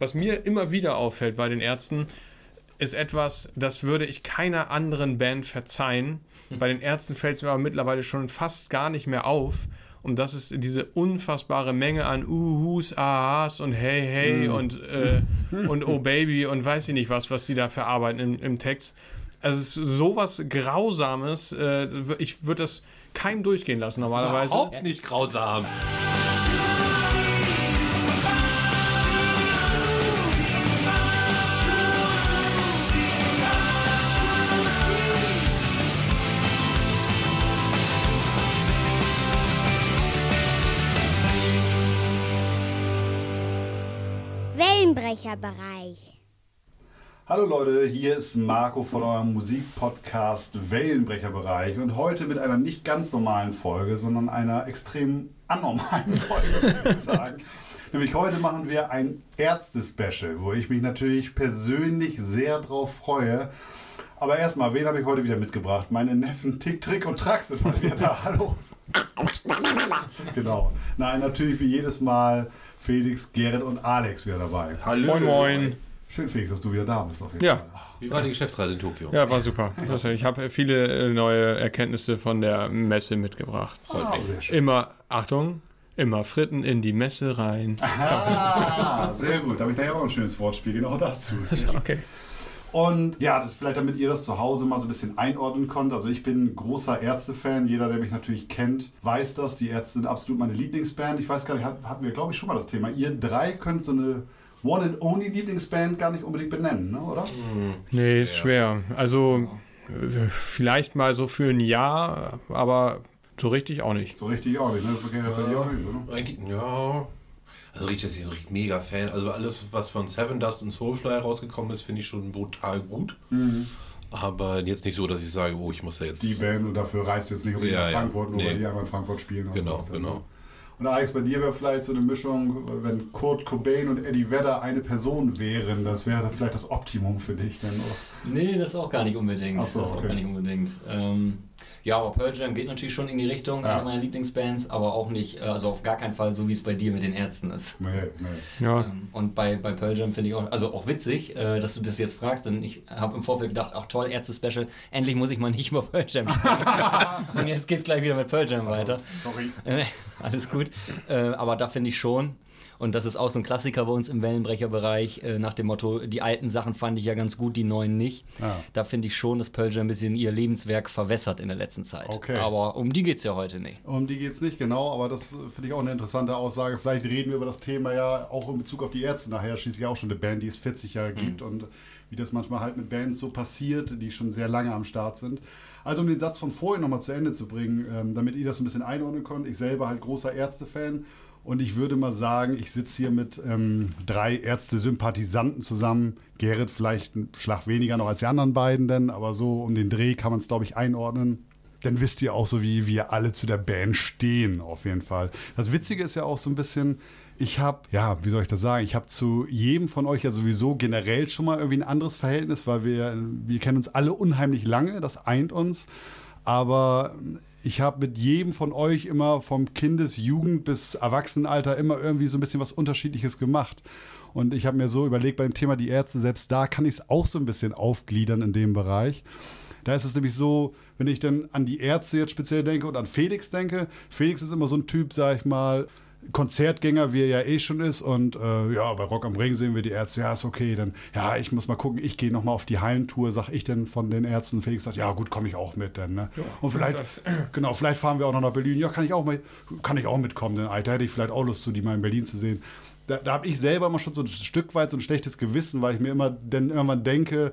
was mir immer wieder auffällt bei den Ärzten, ist etwas, das würde ich keiner anderen Band verzeihen. Bei den Ärzten fällt es mir aber mittlerweile schon fast gar nicht mehr auf. Und das ist diese unfassbare Menge an Uhus, Ahas und Hey, Hey mm. und, äh, und Oh Baby und weiß ich nicht was, was sie da verarbeiten im, im Text. Also es ist sowas Grausames. Äh, ich würde das keinem durchgehen lassen normalerweise. Überhaupt nicht grausam. Wellenbrecherbereich. Hallo Leute, hier ist Marco von eurem Musikpodcast Wellenbrecherbereich und heute mit einer nicht ganz normalen Folge, sondern einer extrem anormalen Folge, würde ich sagen. Nämlich heute machen wir ein Ärzte-Special, wo ich mich natürlich persönlich sehr drauf freue. Aber erstmal, wen habe ich heute wieder mitgebracht? Meine Neffen Tick, Trick und Trax sind heute wieder da. Hallo. genau. Nein, natürlich wie jedes Mal Felix, Gerrit und Alex wieder dabei. Hallo. Moin, moin. Schön, Felix, dass du wieder da bist. Auf jeden ja. Fall. Wie war die Geschäftsreise in Tokio? Ja, war super. Also ich habe viele äh, neue Erkenntnisse von der Messe mitgebracht. Ah, sehr schön. Immer, Achtung, immer Fritten in die Messe rein. Ah, sehr gut. Da habe ich nachher auch ein schönes Wortspiel genau dazu. okay. Und ja, vielleicht damit ihr das zu Hause mal so ein bisschen einordnen könnt. Also ich bin großer Ärzte-Fan. Jeder, der mich natürlich kennt, weiß das. Die Ärzte sind absolut meine Lieblingsband. Ich weiß gar nicht, hatten wir glaube ich schon mal das Thema. Ihr drei könnt so eine One and Only Lieblingsband gar nicht unbedingt benennen, ne? oder? Nee, ist schwer. Also vielleicht mal so für ein Jahr, aber so richtig auch nicht. So richtig auch nicht, ne? Ja, bei dir auch nicht, oder? Eigentlich, ja. Also richtig, ich richtig mega Fan. Also alles, was von Seven Dust und Soulfly rausgekommen ist, finde ich schon brutal gut. Mhm. Aber jetzt nicht so, dass ich sage, oh, ich muss ja jetzt. Die Band und dafür reist jetzt nicht unbedingt ja, nach Frankfurt, ja, nur nee. weil die einfach in Frankfurt spielen. Genau, genau. Und Alex, bei dir wäre vielleicht so eine Mischung, wenn Kurt Cobain und Eddie Vedder eine Person wären, das wäre vielleicht das Optimum für dich denn, oder? Nee, das auch gar nicht unbedingt. Ach so, das okay. auch gar nicht unbedingt. Ähm, ja, aber Pearl Jam geht natürlich schon in die Richtung, ja. eine meiner Lieblingsbands, aber auch nicht, äh, also auf gar keinen Fall so, wie es bei dir mit den Ärzten ist. Nee, nee. Ja. Ähm, und bei, bei Pearl Jam finde ich auch, also auch witzig, äh, dass du das jetzt fragst, denn ich habe im Vorfeld gedacht, ach toll, Ärzte-Special, endlich muss ich mal nicht über Pearl Jam sprechen. und jetzt geht es gleich wieder mit Pearl Jam weiter. Sorry. Äh, alles gut. Äh, aber da finde ich schon, und das ist auch so ein Klassiker bei uns im Wellenbrecherbereich, äh, nach dem Motto, die alten Sachen fand ich ja ganz gut, die neuen nicht. Ja. Da finde ich schon, dass Pearl ein bisschen ihr Lebenswerk verwässert in der letzten Zeit. Okay. Aber um die geht es ja heute nicht. Um die geht es nicht, genau, aber das finde ich auch eine interessante Aussage. Vielleicht reden wir über das Thema ja auch in Bezug auf die Ärzte nachher. Schließlich auch schon eine Band, die es 40 Jahre mhm. gibt und wie das manchmal halt mit Bands so passiert, die schon sehr lange am Start sind. Also um den Satz von vorhin nochmal zu Ende zu bringen, ähm, damit ihr das ein bisschen einordnen könnt. Ich selber halt großer Ärzte-Fan und ich würde mal sagen, ich sitze hier mit ähm, drei Ärzte-Sympathisanten zusammen. Gerrit vielleicht einen Schlag weniger noch als die anderen beiden, denn, aber so um den Dreh kann man es, glaube ich, einordnen. Dann wisst ihr auch so, wie wir alle zu der Band stehen, auf jeden Fall. Das Witzige ist ja auch so ein bisschen, ich habe, ja, wie soll ich das sagen? Ich habe zu jedem von euch ja sowieso generell schon mal irgendwie ein anderes Verhältnis, weil wir, wir kennen uns alle unheimlich lange, das eint uns. Aber ich habe mit jedem von euch immer vom Kindes-, Jugend- bis Erwachsenenalter immer irgendwie so ein bisschen was Unterschiedliches gemacht. Und ich habe mir so überlegt, bei dem Thema die Ärzte, selbst da kann ich es auch so ein bisschen aufgliedern in dem Bereich. Da ist es nämlich so, wenn ich dann an die Ärzte jetzt speziell denke und an Felix denke, Felix ist immer so ein Typ, sag ich mal, Konzertgänger, wie er ja eh schon ist. Und äh, ja, bei Rock am Ring sehen wir die Ärzte, ja, ist okay. Dann, ja, ich muss mal gucken, ich gehe nochmal auf die Hallentour, sag ich denn von den Ärzten. Felix sagt, ja, gut, komme ich auch mit. Dann, ne? Ja, und vielleicht, das, genau, vielleicht fahren wir auch noch nach Berlin. Ja, kann ich auch, mal, kann ich auch mitkommen. Denn Alter, hätte ich vielleicht auch Lust, zu die mal in Berlin zu sehen. Da, da habe ich selber immer schon so ein Stück weit so ein schlechtes Gewissen, weil ich mir immer dann irgendwann denke,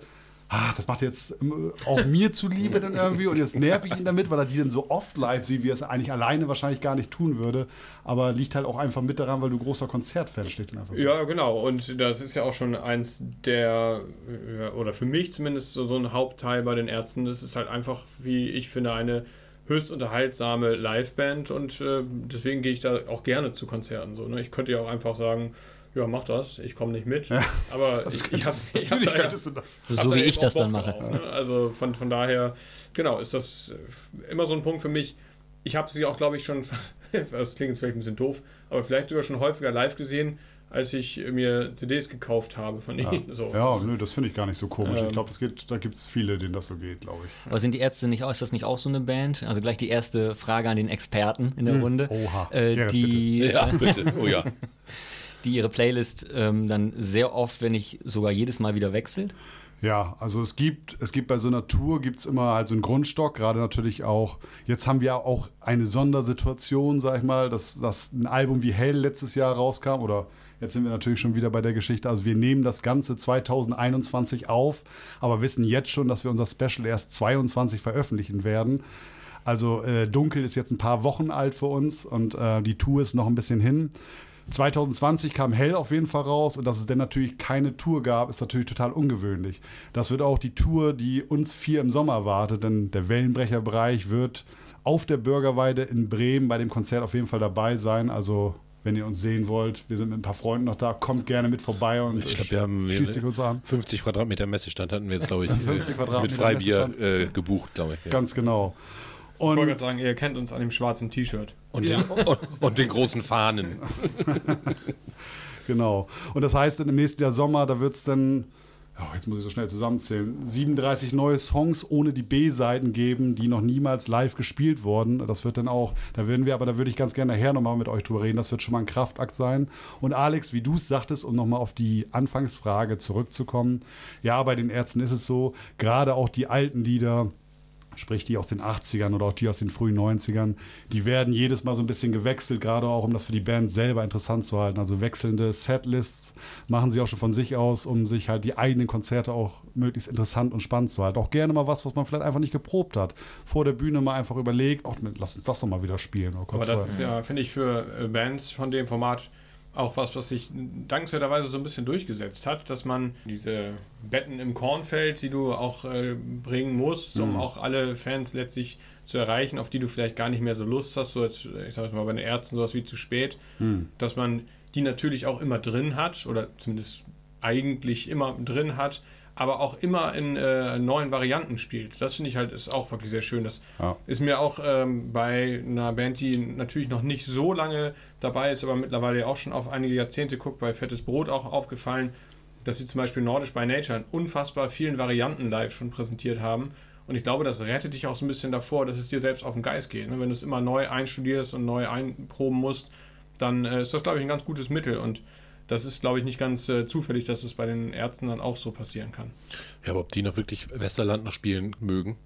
ah, das macht jetzt ähm, auch mir zuliebe dann irgendwie und jetzt nerv ich ihn damit, weil er die dann so oft live sieht, wie er es eigentlich alleine wahrscheinlich gar nicht tun würde. Aber liegt halt auch einfach mit daran, weil du großer Konzertfan steht. Ja, genau. Und das ist ja auch schon eins der, oder für mich zumindest so, so ein Hauptteil bei den Ärzten. Das ist halt einfach, wie ich finde, eine höchst unterhaltsame Liveband und äh, deswegen gehe ich da auch gerne zu Konzerten. So, ne? Ich könnte ja auch einfach sagen, ja, mach das, ich komme nicht mit. Ja, aber ich, ich habe ich hab da ja, das. So wie ich das dann mache. Drauf, ne? Also von, von daher, genau, ist das immer so ein Punkt für mich. Ich habe sie auch, glaube ich, schon, das klingt jetzt vielleicht ein bisschen doof, aber vielleicht sogar schon häufiger live gesehen, als ich mir CDs gekauft habe von Ja, ihnen. So. ja nö, das finde ich gar nicht so komisch. Ähm. ich glaube, da gibt es viele, denen das so geht, glaube ich. Aber sind die Ärzte nicht, ist das nicht auch so eine Band? Also gleich die erste Frage an den Experten in der Hm. Runde. Oha. Äh, Gerrit, die, Ja, bitte. Oh ja. Die ihre Playlist ähm, dann sehr oft, wenn nicht sogar jedes Mal wieder wechselt. Ja, also es gibt, es gibt bei so einer Tour gibt es immer halt einen Grundstock, gerade natürlich auch, jetzt haben wir auch eine Sondersituation, sag ich mal, dass, dass ein Album wie Hell letztes Jahr rauskam oder jetzt sind wir natürlich schon wieder bei der Geschichte, also wir nehmen das Ganze 2021 auf, aber wissen jetzt schon, dass wir unser Special erst 22 veröffentlichen werden. Also äh, Dunkel ist jetzt ein paar Wochen alt für uns und äh, die Tour ist noch ein bisschen hin. 2020 kam Hell auf jeden Fall raus und dass es denn natürlich keine Tour gab, ist natürlich total ungewöhnlich. Das wird auch die Tour, die uns vier im Sommer erwartet, denn der Wellenbrecherbereich wird auf der Bürgerweide in Bremen bei dem Konzert auf jeden Fall dabei sein. Also wenn ihr uns sehen wollt, wir sind mit ein paar Freunden noch da, kommt gerne mit vorbei und Ich glaube, wir haben schließt sich uns an. 50 Quadratmeter Messestand hatten wir jetzt, glaube ich, 50 Quadratmeter mit Freibier äh, gebucht, glaube ich. Ja. Ganz genau. Ich wollte Und gerade sagen, ihr kennt uns an dem schwarzen T-Shirt. Und, den, und, und den großen Fahnen. Genau. Und das heißt, im nächsten Jahr Sommer, da wird es dann, ja, jetzt muss ich so schnell zusammenzählen, 37 neue Songs ohne die B-Seiten geben, die noch niemals live gespielt wurden. Das wird dann auch, da werden wir, aber da würde ich ganz gerne nachher nochmal mit euch drüber reden. Das wird schon mal ein Kraftakt sein. Und Alex, wie du es sagtest, um nochmal auf die Anfangsfrage zurückzukommen, ja, bei den Ärzten ist es so, gerade auch die alten Lieder, sprich die aus den 80ern oder auch die aus den frühen 90ern, die werden jedes Mal so ein bisschen gewechselt, gerade auch um das für die Band selber interessant zu halten. Also wechselnde Setlists machen sie auch schon von sich aus, um sich halt die eigenen Konzerte auch möglichst interessant und spannend zu halten. Auch gerne mal was, was man vielleicht einfach nicht geprobt hat. Vor der Bühne mal einfach überlegt, ach, lass uns das doch mal wieder spielen. Kurz Aber das vorher. ist ja, finde ich, für äh, Bands von dem Format auch was, was sich dankenswerterweise so ein bisschen durchgesetzt hat, dass man diese Betten im Kornfeld, die du auch äh, bringen musst, um auch alle Fans letztlich zu erreichen, auf die du vielleicht gar nicht mehr so Lust hast, so jetzt, ich sag mal bei den Ärzten sowas wie zu spät, dass man die natürlich auch immer drin hat oder zumindest eigentlich immer drin hat, aber auch immer in äh, neuen Varianten spielt. Das finde ich halt ist auch wirklich sehr schön. Das Ja. ist mir auch ähm, bei einer Band, die natürlich noch nicht so lange dabei ist, aber mittlerweile auch schon auf einige Jahrzehnte guckt, bei Fettes Brot auch aufgefallen, dass sie zum Beispiel Nordisch by Nature in unfassbar vielen Varianten live schon präsentiert haben. Und ich glaube, das rettet dich auch so ein bisschen davor, dass es dir selbst auf den Geist geht. Ne? Wenn du es immer neu einstudierst und neu einproben musst, dann äh, ist das, glaube ich, ein ganz gutes Mittel. Und das ist, glaube ich, nicht ganz äh, zufällig, dass es bei den Ärzten dann auch so passieren kann. Ja, aber ob die noch wirklich Westerland noch spielen mögen?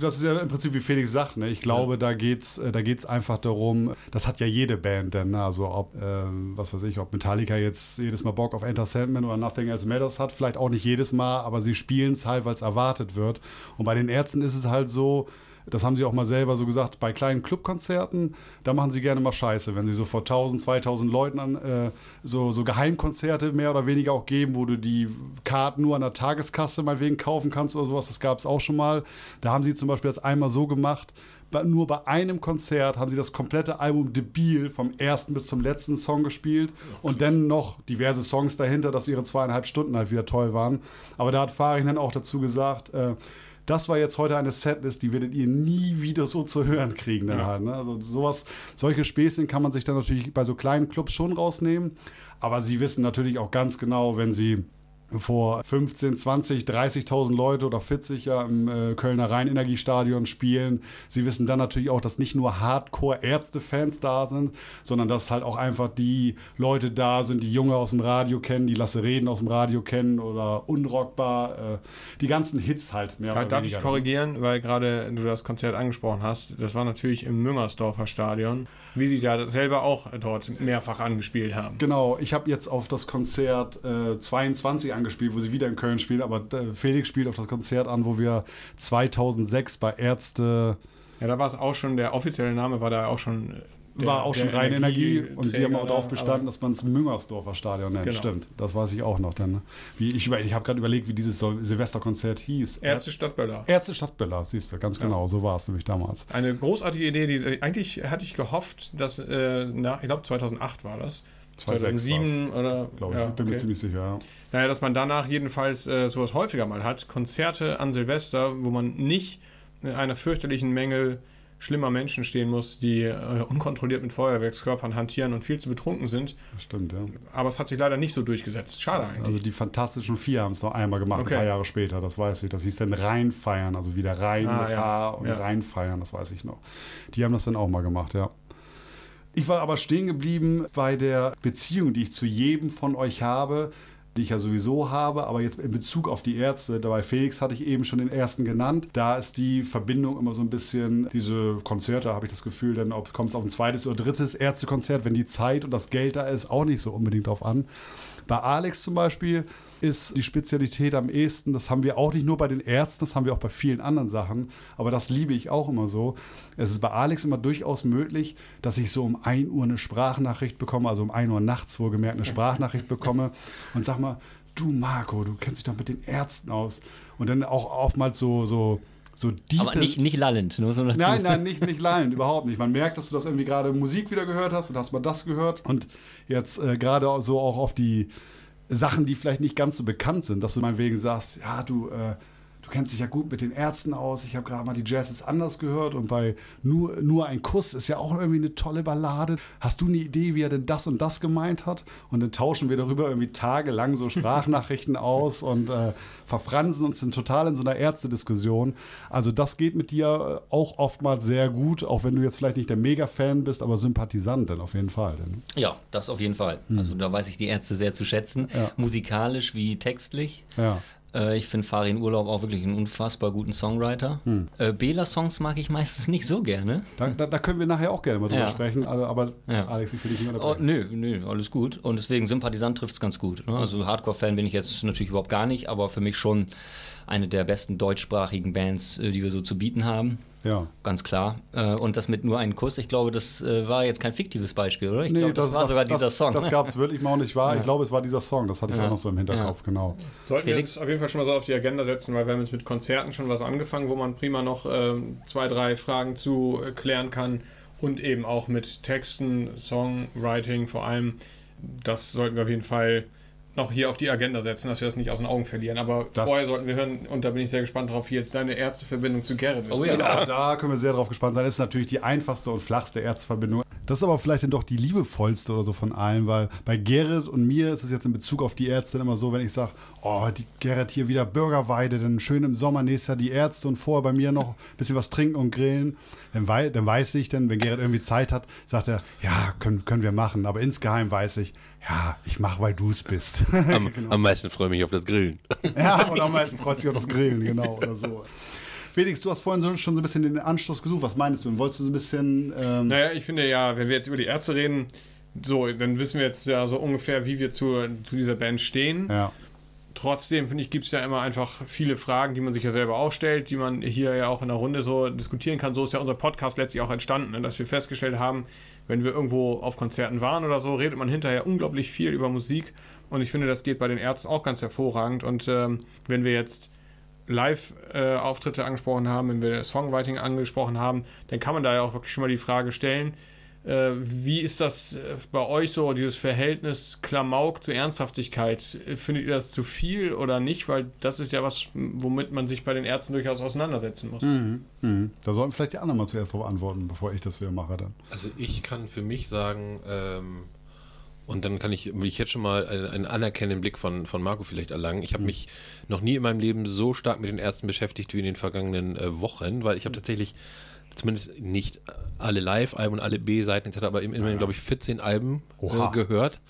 Das ist ja im Prinzip wie Felix sagt. Ne? Ich glaube, da geht's, äh, da geht's einfach darum. Das hat ja jede Band dann. Ne? Also ob, ähm, was weiß ich, ob Metallica jetzt jedes Mal Bock auf Enter Sandman oder Nothing Else Matters hat, vielleicht auch nicht jedes Mal, aber sie spielen es halt, weil es erwartet wird. Und bei den Ärzten ist es halt so. Das haben sie auch mal selber so gesagt, bei kleinen Clubkonzerten, da machen sie gerne mal Scheiße, wenn sie so vor 1000, 2000 Leuten an, äh, so, so Geheimkonzerte mehr oder weniger auch geben, wo du die Karten nur an der Tageskasse meinetwegen kaufen kannst oder sowas, das gab es auch schon mal. Da haben sie zum Beispiel das einmal so gemacht, nur bei einem Konzert haben sie das komplette Album Debil vom ersten bis zum letzten Song gespielt und dann noch diverse Songs dahinter, dass ihre zweieinhalb Stunden halt wieder toll waren. Aber da hat Farin dann auch dazu gesagt, äh, das war jetzt heute eine Setlist, die werdet ihr nie wieder so zu hören kriegen. Dann halt, ne? Also sowas, solche Späßchen kann man sich dann natürlich bei so kleinen Clubs schon rausnehmen. Aber sie wissen natürlich auch ganz genau, wenn sie vor 15, 20, 30.000 Leute oder 40 ja im äh, Kölner Rhein-Energiestadion spielen. Sie wissen dann natürlich auch, dass nicht nur Hardcore-Ärzte-Fans da sind, sondern dass halt auch einfach die Leute da sind, die Junge aus dem Radio kennen, die Lasse Reden aus dem Radio kennen oder Unrockbar, äh, die ganzen Hits halt mehr oder Darf ich weniger. korrigieren, weil gerade du das Konzert angesprochen hast. Das war natürlich im Müngersdorfer Stadion, wie sie ja selber auch dort mehrfach angespielt haben. Genau, ich habe jetzt auf das Konzert äh, 22 angespielt, wo sie wieder in Köln spielen, aber äh, Felix spielt auf das Konzert an, wo wir 2006 bei Ärzte Ja, da war es auch schon, der offizielle Name war da auch schon. äh, der- war auch schon der Rheinenergie und sie haben auch darauf da, bestanden, dass man es Müngersdorfer Stadion nennt. Genau. Stimmt, das weiß ich auch noch dann. ne? Wie ich über- ich habe gerade überlegt, wie dieses Sil- Silvesterkonzert hieß. Ärzte Stadt Böller. Ärzte Stadtböller, siehst du, ganz genau, so war es nämlich damals. Eine großartige Idee, die eigentlich hatte ich gehofft, dass äh, nach, ich glaube 2008 war das. 2006 2007 oder Glaube ich, ja, bin mir okay. ziemlich sicher. Ja. Naja, dass man danach jedenfalls äh, sowas häufiger mal hat. Konzerte an Silvester, wo man nicht in einer fürchterlichen Menge schlimmer Menschen stehen muss, die äh, unkontrolliert mit Feuerwerkskörpern hantieren und viel zu betrunken sind. Das stimmt, ja. Aber es hat sich leider nicht so durchgesetzt. Schade eigentlich. Also die Fantastischen Vier haben es noch einmal gemacht, Okay. ein paar Jahre später, das weiß ich. Das hieß dann Reinfeiern, also wieder rein Ah, mit ja. H und Ja. Reinfeiern, das weiß ich noch. Die haben das dann auch mal gemacht, ja. Ich war aber stehen geblieben bei der Beziehung, die ich zu jedem von euch habe, die ich ja sowieso habe, aber jetzt in Bezug auf die Ärzte, dabei Felix hatte ich eben schon den ersten genannt, da ist die Verbindung immer so ein bisschen, diese Konzerte habe ich das Gefühl, dann kommt es auf ein zweites oder drittes Ärztekonzert, wenn die Zeit und das Geld da ist, auch nicht so unbedingt drauf an. Bei Alex zum Beispiel ist die Spezialität am ehesten, das haben wir auch nicht nur bei den Ärzten, das haben wir auch bei vielen anderen Sachen, aber das liebe ich auch immer so. Es ist bei Alex immer durchaus möglich, dass ich so um 1 Uhr eine Sprachnachricht bekomme, also um 1 Uhr nachts wohlgemerkt eine Sprachnachricht bekomme und sag mal, du Marco, du kennst dich doch mit den Ärzten aus. Und dann auch oftmals so, so, so deep. Aber nicht, nicht lallend, nur so dazu Nein, nein, nicht, nicht lallend, überhaupt nicht. Man merkt, dass du das irgendwie gerade Musik wieder gehört hast und hast mal das gehört und jetzt äh, gerade so auch auf die Sachen, die vielleicht nicht ganz so bekannt sind, dass du meinetwegen sagst, ja, du, äh, du kennst dich ja gut mit den Ärzten aus, ich habe gerade mal die Jazz ist anders gehört und bei nur, nur ein Kuss ist ja auch irgendwie eine tolle Ballade. Hast du eine Idee, wie er denn das und das gemeint hat? Und dann tauschen wir darüber irgendwie tagelang so Sprachnachrichten aus und äh, verfransen uns dann total in so einer Ärztediskussion. Also das geht mit dir äh, auch oftmals sehr gut, auch wenn du jetzt vielleicht nicht der Mega-Fan bist, aber Sympathisant dann auf jeden Fall. Denn. Ja, das auf jeden Fall. Also da weiß ich die Ärzte sehr zu schätzen. Ja. Musikalisch wie textlich. Ja. Äh, ich finde Farin Urlaub auch wirklich einen unfassbar guten Songwriter. Äh, Bela-Songs mag ich meistens nicht so gerne. Da, da, da können wir nachher auch gerne mal drüber Ja. sprechen, also, aber Ja. Alex, ich will dich nicht Oh, unterbrechen. nö, nö, alles gut. Und deswegen Sympathisant trifft es ganz gut. Ne? Also Hardcore-Fan bin ich jetzt natürlich überhaupt gar nicht, aber für mich schon eine der besten deutschsprachigen Bands, äh, die wir so zu bieten haben. Ja. Ganz klar. Äh, Und das mit nur einem Kuss, ich glaube, das äh, war jetzt kein fiktives Beispiel, oder? Ich glaube, das, war sogar dieser Song. Das gab es wirklich mal und ich war, ich glaube, es war dieser Song, das hatte ich Ja. auch noch so im Hinterkopf, genau. Sollten Felix? wir uns auf jeden Fall schon mal so auf die Agenda setzen, weil wir haben jetzt mit Konzerten schon was angefangen, wo man prima noch ähm, zwei, drei Fragen zu klären kann und eben auch mit Texten, Songwriting vor allem. Das sollten wir auf jeden Fall noch hier auf die Agenda setzen, dass wir das nicht aus den Augen verlieren. Aber Das- vorher sollten wir hören, und da bin ich sehr gespannt drauf, wie jetzt deine Ärzteverbindung zu Gerrit ist. Oh ja. Genau, da können wir sehr drauf gespannt sein. Das ist natürlich die einfachste und flachste Erzverbindung. Das ist aber vielleicht dann doch die liebevollste oder so von allen, weil bei Gerrit und mir ist es jetzt in Bezug auf die Ärzte immer so, wenn ich sage, oh, die Gerrit hier wieder Bürgerweide, dann schön im Sommer nächstes Jahr die Ärzte und vorher bei mir noch ein bisschen was trinken und grillen, dann, wei dann weiß ich dann, wenn Gerrit irgendwie Zeit hat, sagt er, ja, können, können wir machen. Aber insgeheim weiß ich, ja, ich mache, weil du es bist. Am, am meisten freue ich mich auf das Grillen. Ja, und am meisten freut sich auf das Grillen, genau, oder so. Felix, du hast vorhin so, schon so ein bisschen den Anschluss gesucht. Was meinst du? Wolltest du so ein bisschen. Ähm, Naja, ich finde ja, wenn wir jetzt über die Ärzte reden, so, dann wissen wir jetzt ja so ungefähr, wie wir zu, zu dieser Band stehen. Ja. Trotzdem, finde ich, gibt es ja immer einfach viele Fragen, die man sich ja selber auch stellt, die man hier ja auch in der Runde so diskutieren kann. So ist ja unser Podcast letztlich auch entstanden, ne? dass wir festgestellt haben, wenn wir irgendwo auf Konzerten waren oder so, redet man hinterher unglaublich viel über Musik. Und ich finde, das geht bei den Ärzten auch ganz hervorragend. Und ähm, wenn wir jetzt Live-Auftritte angesprochen haben, wenn wir Songwriting angesprochen haben, dann kann man da ja auch wirklich schon mal die Frage stellen, wie ist das äh, bei euch so, dieses Verhältnis Klamauk zu Ernsthaftigkeit? Äh, Findet ihr das zu viel oder nicht? Weil das ist ja was, womit man sich bei den Ärzten durchaus auseinandersetzen muss. Mhm. Mhm. Da sollten vielleicht die anderen mal zuerst drauf antworten, bevor ich das wieder mache dann. Also ich kann für mich sagen, ähm, und dann kann ich, will ich jetzt schon mal einen, einen anerkennenden Blick von, von Marco vielleicht erlangen. Ich habe mich noch nie in meinem Leben so stark mit den Ärzten beschäftigt wie in den vergangenen äh, Wochen, weil ich habe tatsächlich zumindest nicht alle Live-Alben und alle B-Seiten etc., aber immerhin, glaube ich, 14 Alben äh, gehört.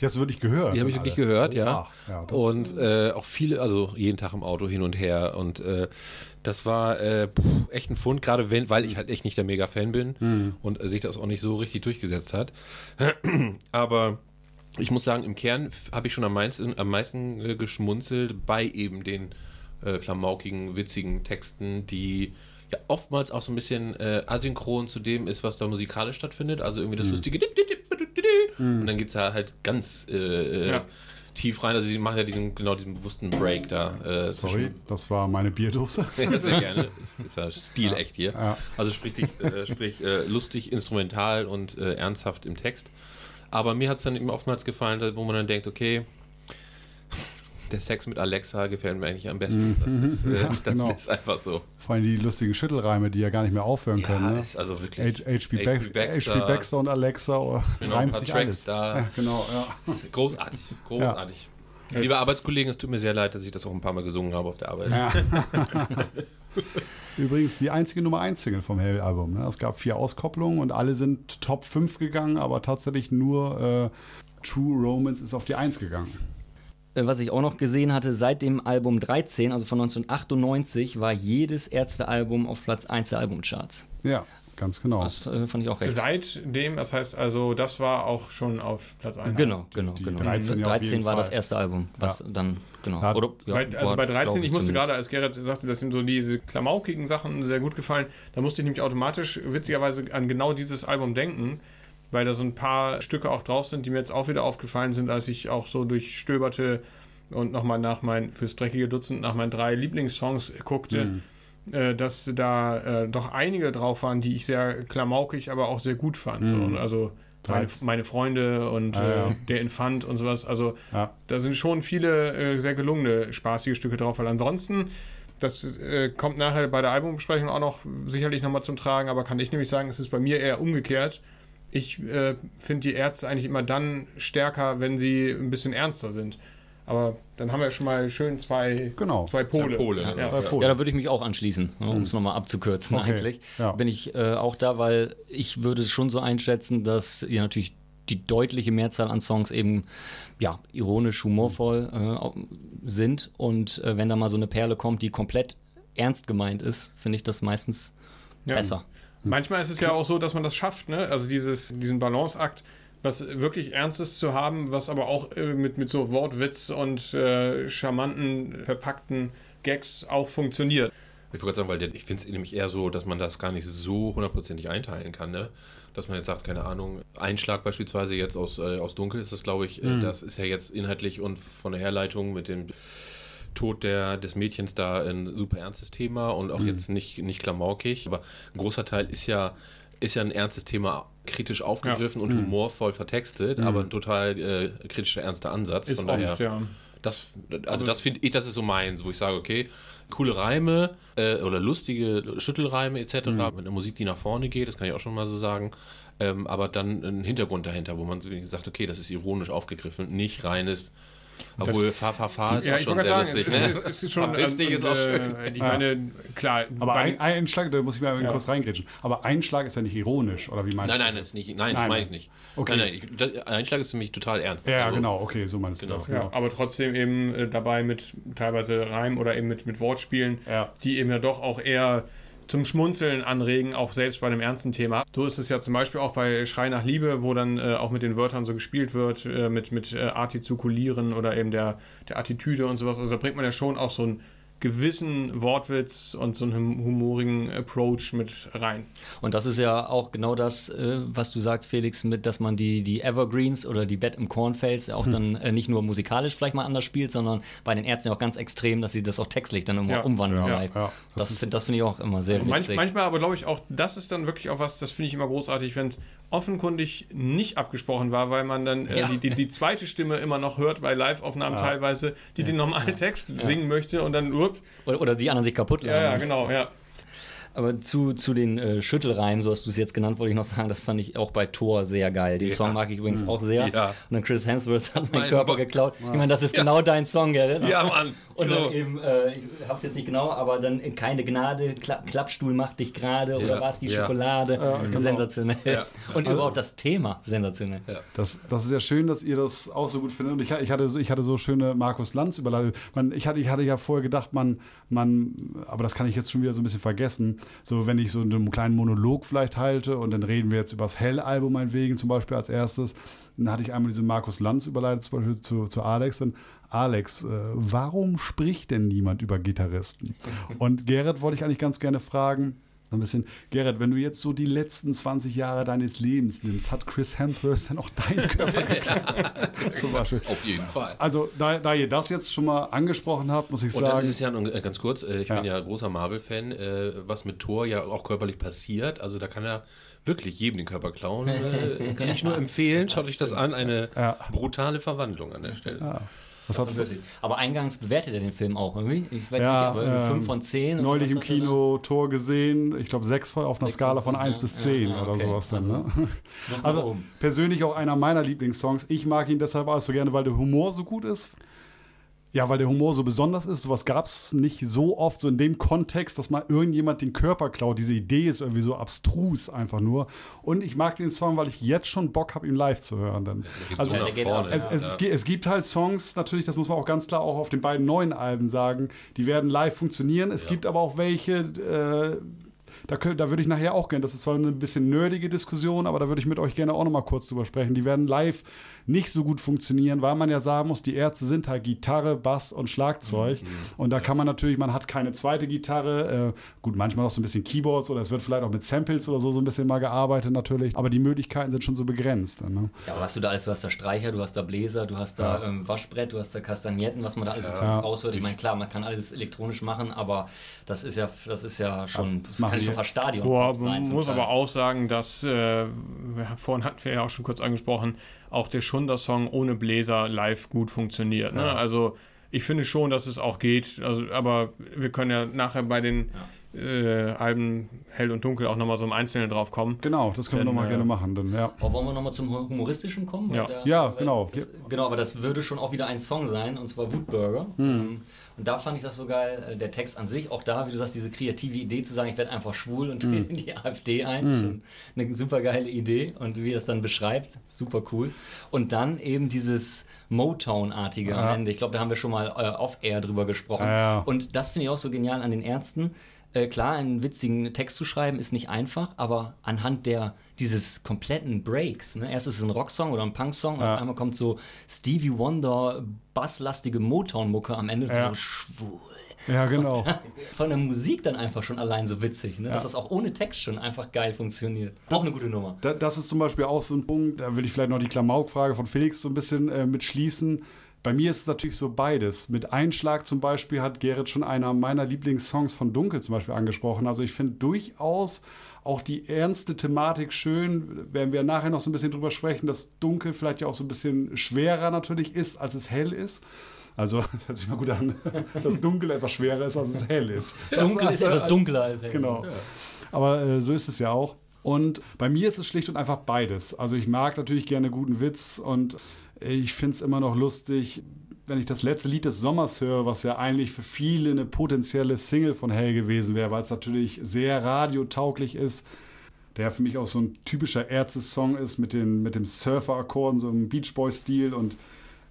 Die hast du wirklich gehört? Die habe ich dann wirklich alle? gehört, ja. Oha. ja das, und äh, auch viele, also jeden Tag im Auto hin und her. Und äh, das war äh, puh, echt ein Fund, gerade wenn, weil ich halt echt nicht der Mega-Fan bin Mhm. und äh, sich das auch nicht so richtig durchgesetzt hat. Aber ich muss sagen, im Kern habe ich schon am meisten, am meisten äh, geschmunzelt bei eben den äh, klamaukigen, witzigen Texten, die ja oftmals auch so ein bisschen äh, asynchron zu dem ist, was da musikalisch stattfindet. Also irgendwie das lustige und dann geht es da halt ganz äh, äh, Ja. tief rein. Also sie machen ja diesen, genau diesen bewussten Break da. Äh, sorry, das war meine Bierdose. ja, sehr gerne. Das ist ja Stil echt hier. Ja. Also sprich, äh, sprich äh, lustig, instrumental und ernsthaft im Text. Aber mir hat es dann eben oftmals gefallen, wo man dann denkt, okay, Der Sex mit Alexa gefällt mir eigentlich am besten. Das, ist, äh, Ja, das genau. ist einfach so. Vor allem die lustigen Schüttelreime, die ja gar nicht mehr aufhören können. Ne? ist also wirklich. H.P. Bax Baxter, Baxter und Alexa, oh, das Genau, ein reimt paar sich Tracks alles. da. Ja, genau, ja. Großartig. Großartig. Liebe Arbeitskollegen, es tut mir sehr leid, dass ich das auch ein paar Mal gesungen habe auf der Arbeit. Übrigens die einzige Nummer 1 Single vom Hell-Album. Ne? Es gab vier Auskopplungen und alle sind Top 5 gegangen, aber tatsächlich nur äh, True Romance ist auf die 1 gegangen. Äh, Was ich auch noch gesehen hatte, seit dem Album 13, also von 1998, war jedes Ärzte-Album auf Platz 1 der Albumcharts. Ja, ganz genau. Das äh, fand ich auch recht. Seitdem, das heißt also, das war auch schon auf Platz 1. Genau, genau, die genau. 13 ja auf 13 jeden war das Fall. erste Album, was dann, genau. Ja, Oder, ja, Bei, also war, bei glaub 13, ich musste zumindest. gerade, als Gerrit sagte, das sind so diese klamaukigen Sachen sehr gut gefallen, da musste ich nämlich automatisch witzigerweise an genau dieses Album denken, weil da so ein paar Stücke auch drauf sind, die mir jetzt auch wieder aufgefallen sind, als ich auch so durchstöberte und nochmal nach meinen, fürs dreckige Dutzend, nach meinen drei Lieblingssongs guckte, äh, dass da äh, doch einige drauf waren, die ich sehr klamaukig, aber auch sehr gut fand. So, also meine, meine Freunde und Ah, ja. äh, der Infant und sowas. Also Ja. da sind schon viele äh, sehr gelungene, spaßige Stücke drauf, weil ansonsten, das äh, kommt nachher bei der Albumbesprechung auch noch sicherlich nochmal zum Tragen, aber kann ich nämlich sagen, es ist bei mir eher umgekehrt. Ich äh, finde die Ärzte eigentlich immer dann stärker, wenn sie ein bisschen ernster sind. Aber dann haben wir schon mal schön zwei, Genau. zwei Pole. Pole, Ja. ja. Zwei Pole. Ja, da würde ich mich auch anschließen, ne, um es nochmal abzukürzen Okay, eigentlich. ja. Bin ich äh, auch da, weil ich würde schon so einschätzen, dass ihr natürlich die deutliche Mehrzahl an Songs eben ja, ironisch, humorvoll äh, sind. Und äh, wenn da mal so eine Perle kommt, die komplett ernst gemeint ist, finde ich das meistens Ja. besser. Manchmal ist es ja auch so, dass man das schafft, ne? Also dieses, diesen Balanceakt, was wirklich Ernstes zu haben, was aber auch äh, mit, mit so Wortwitz und äh, charmanten, verpackten Gags auch funktioniert. Ich wollte gerade sagen, weil ich finde es nämlich eher so, dass man das gar nicht so hundertprozentig einteilen kann, ne? Dass man jetzt sagt, keine Ahnung, Einschlag beispielsweise jetzt aus, äh, aus Dunkel ist das, glaube ich, äh, das ist ja jetzt inhaltlich und von der Herleitung mit dem Tod der, des Mädchens da ein super ernstes Thema und auch jetzt nicht, nicht klamaukig. Aber ein großer Teil ist ja, ist ja ein ernstes Thema kritisch aufgegriffen und humorvoll vertextet, aber ein total äh, kritischer, ernster Ansatz. Ist Von daher, oft, ja. das, also das finde ich, das ist so meins, wo ich sage, okay, coole Reime äh, oder lustige Schüttelreime etc. Mhm. mit einer Musik, die nach vorne geht, das kann ich auch schon mal so sagen. Ähm, aber dann ein Hintergrund dahinter, wo man sagt, okay, das ist ironisch aufgegriffen, nicht reines. Obwohl Fa Fa Fa ist Ja, auch ich schon sehr sagen, lustig. es, ne? es, es ist schon. Und, ist auch äh, schön. Ich meine, klar. Aber ein, ein Schlag, da muss ich mal Ja. kurz reingrätschen. Aber Einschlag ist ja nicht ironisch, oder wie meinst Nein, du nein, das? das ist nicht, nein, das Nein. meine ich nicht. Okay. Nein, nein, ich, das, Einschlag ist für mich total ernst. Ja, Also, genau, okay, so meinst Genau. du das. Ja, Genau. aber trotzdem eben äh, dabei mit teilweise Reim oder eben mit, mit Wortspielen, Ja. die eben ja doch auch eher zum Schmunzeln anregen, auch selbst bei einem ernsten Thema. So ist es ja zum Beispiel auch bei Schrei nach Liebe, wo dann äh, auch mit den Wörtern so gespielt wird, äh, mit, mit äh, Artikulieren oder eben der, der Attitüde und sowas. Also da bringt man ja schon auch so einen gewissen Wortwitz und so einen humorigen Approach mit rein. Und das ist ja auch genau das, äh, was du sagst, Felix, mit, dass man die, die Evergreens oder die Bett im Cornfels auch dann äh, nicht nur musikalisch vielleicht mal anders spielt, sondern bei den Ärzten auch ganz extrem, dass sie das auch textlich dann immer Ja. umwandeln Ja. live. Ja. Das, find- das finde ich auch immer sehr witzig. manchmal aber glaube ich auch, das ist dann wirklich auch was, das finde ich immer großartig, wenn es offenkundig nicht abgesprochen war, weil man dann äh, Ja. die, die, die zweite Stimme immer noch hört bei Live-Aufnahmen teilweise, die den normalen Text singen möchte und dann, up, oder, oder die anderen sich kaputt ja, ja, lachen. genau, ja. Aber zu, zu den äh, Schüttelreimen, so hast du es jetzt genannt, wollte ich noch sagen, das fand ich auch bei Thor sehr geil. Den Ja. Song mag ich übrigens auch sehr. Ja. Und dann Chris Hemsworth hat meinen Mein Körper Gott. geklaut. Ich meine, das ist genau dein Song, Gerrit. Ja, Mann. Und so. dann eben, äh, ich hab's jetzt nicht genau, aber dann in keine Gnade, Kla Klappstuhl macht dich gerade oder Ja, war es die ja. Schokolade? Sensationell. Ja. Und überhaupt das Thema, sensationell. Das, das ist ja schön, dass ihr das auch so gut findet. Und ich, ich, hatte, so- ich hatte so schöne Markus Lanz überleitet. Man, ich, hatte, ich hatte ja vorher gedacht, man, man, aber das kann ich jetzt schon wieder so ein bisschen vergessen. So, wenn ich so einen kleinen Monolog vielleicht halte und dann reden wir jetzt über das Hell-Album meinetwegen zum Beispiel als erstes. Dann hatte ich einmal diesen Markus Lanz überleitet, zum Beispiel zu, zu Alex. Dann, Alex, äh, warum spricht denn niemand über Gitarristen? Und Gerrit wollte ich eigentlich ganz gerne fragen, ein bisschen, Gerrit, wenn du jetzt so die letzten 20 Jahre deines Lebens nimmst, hat Chris Hemsworth dann auch deinen Körper geklaut? Zum Beispiel. Auf jeden Fall. Also, da, da ihr das jetzt schon mal angesprochen habt, muss ich Und dann sagen. ist es ja nun, äh, ganz kurz, äh, ich Ja. bin ja großer Marvel-Fan, äh, was mit Thor ja auch körperlich passiert. Also da kann er wirklich jedem den Körper klauen. Kann ich nur empfehlen. Schaut euch das an. Eine Ja. brutale Verwandlung an der Stelle. Was Wirklich. Aber eingangs bewertet er den Film auch irgendwie. Ich weiß Ja, nicht, aber ähm, 5 von 10. oder neulich im? Kino Tor gesehen, ich glaube 6 auf einer Skala von von zehn, 1 ja. bis Ja, 10 ja, oder okay. sowas dann. Also, Ne? Also persönlich auch einer meiner Lieblingssongs. Ich mag ihn deshalb auch so gerne, weil der Humor so gut ist. Ja, weil der Humor so besonders ist. Sowas gab es nicht so oft, so in dem Kontext, dass mal irgendjemand den Körper klaut. Diese Idee ist irgendwie so abstrus einfach nur. Und ich mag den Song, weil ich jetzt schon Bock habe, ihn live zu hören. Dann. Geht Also vorne. es, es, es, gi- es gibt halt Songs, natürlich, das muss man auch ganz klar auch auf den beiden neuen Alben sagen, die werden live funktionieren. Es gibt aber auch welche, äh, da, könnt- da würde ich nachher auch gerne, das ist zwar eine bisschen nerdige Diskussion, aber da würde ich mit euch gerne auch nochmal kurz drüber sprechen. Die werden live nicht so gut funktionieren, weil man ja sagen muss, die Ärzte sind halt Gitarre, Bass und Schlagzeug. Und da kann man natürlich, man hat keine zweite Gitarre, äh, gut, manchmal noch so ein bisschen Keyboards oder es wird vielleicht auch mit Samples oder so so ein bisschen mal gearbeitet natürlich, aber die Möglichkeiten sind schon so begrenzt. Ne? Ja, aber hast du da alles? Du hast da Streicher, du hast da Bläser, du hast da ähm, Waschbrett, du hast da Kastagnetten, was man da alles so Ja. raushört. Ich meine, klar, man kann alles elektronisch machen, aber das ist ja, das ist ja schon, das kann die- schon fast Stadion Boah, sein. man muss Teil. aber auch sagen, dass, äh, vorhin hatten wir ja auch schon kurz angesprochen, auch der Schunder-Song ohne Bläser live gut funktioniert. Ne? Also ich finde schon, dass es auch geht. Also, aber wir können ja nachher bei den äh, Alben Hell und Dunkel auch nochmal so im Einzelnen drauf kommen. Genau, das können wir Denn, nochmal äh, gerne machen. Dann, ja. Aber wollen wir nochmal zum Humoristischen kommen? Ja. Der- Ja, genau. Das, genau, aber das würde schon auch wieder ein Song sein, und zwar Wutburger. Ähm, Und da fand ich das so geil, äh, der Text an sich, auch da, wie du sagst, diese kreative Idee zu sagen, ich werde einfach schwul und trete in die AfD ein, schon eine super geile Idee und wie er es dann beschreibt, super cool. Und dann eben dieses Motown-artige am Ja. Ende, ich glaube, da haben wir schon mal äh, off-air drüber gesprochen. Ja, ja. Und das finde ich auch so genial an den Ärzten. Äh, klar, einen witzigen Text zu schreiben ist nicht einfach, aber anhand der dieses kompletten Breaks, ne? erst ist es ein Rocksong oder ein Punksong und Ja. auf einmal kommt so Stevie Wonder basslastige Motown-Mucke am Ende Ja. so schwul. Ja, genau. Von der Musik dann einfach schon allein so witzig, ne? dass das auch ohne Text schon einfach geil funktioniert. Auch eine gute Nummer. Da, das ist zum Beispiel auch so ein Punkt, da will ich vielleicht noch die Klamauk-Frage von Felix so ein bisschen äh, mitschließen. Bei mir ist es natürlich so beides. Mit Einschlag zum Beispiel hat Gerrit schon einer meiner Lieblingssongs von Dunkel zum Beispiel angesprochen. Also ich finde durchaus auch die ernste Thematik schön, werden wir nachher noch so ein bisschen drüber sprechen, dass Dunkel vielleicht ja auch so ein bisschen schwerer natürlich ist, als es hell ist. Also, das hört sich mal gut an, dass Dunkel etwas schwerer ist, als es hell ist. Dunkel ist etwas dunkler als hell. Genau. Aber äh, so ist es ja auch. Und bei mir ist es schlicht und einfach beides. Also ich mag natürlich gerne guten Witz und ich finde es immer noch lustig, wenn ich das letzte Lied des Sommers höre, was ja eigentlich für viele eine potenzielle Single von Hell gewesen wäre, weil es natürlich sehr radiotauglich ist, der für mich auch so ein typischer Ärzte-Song ist mit, den, mit dem Surfer-Akkorden, so im Beach Boy-Stil und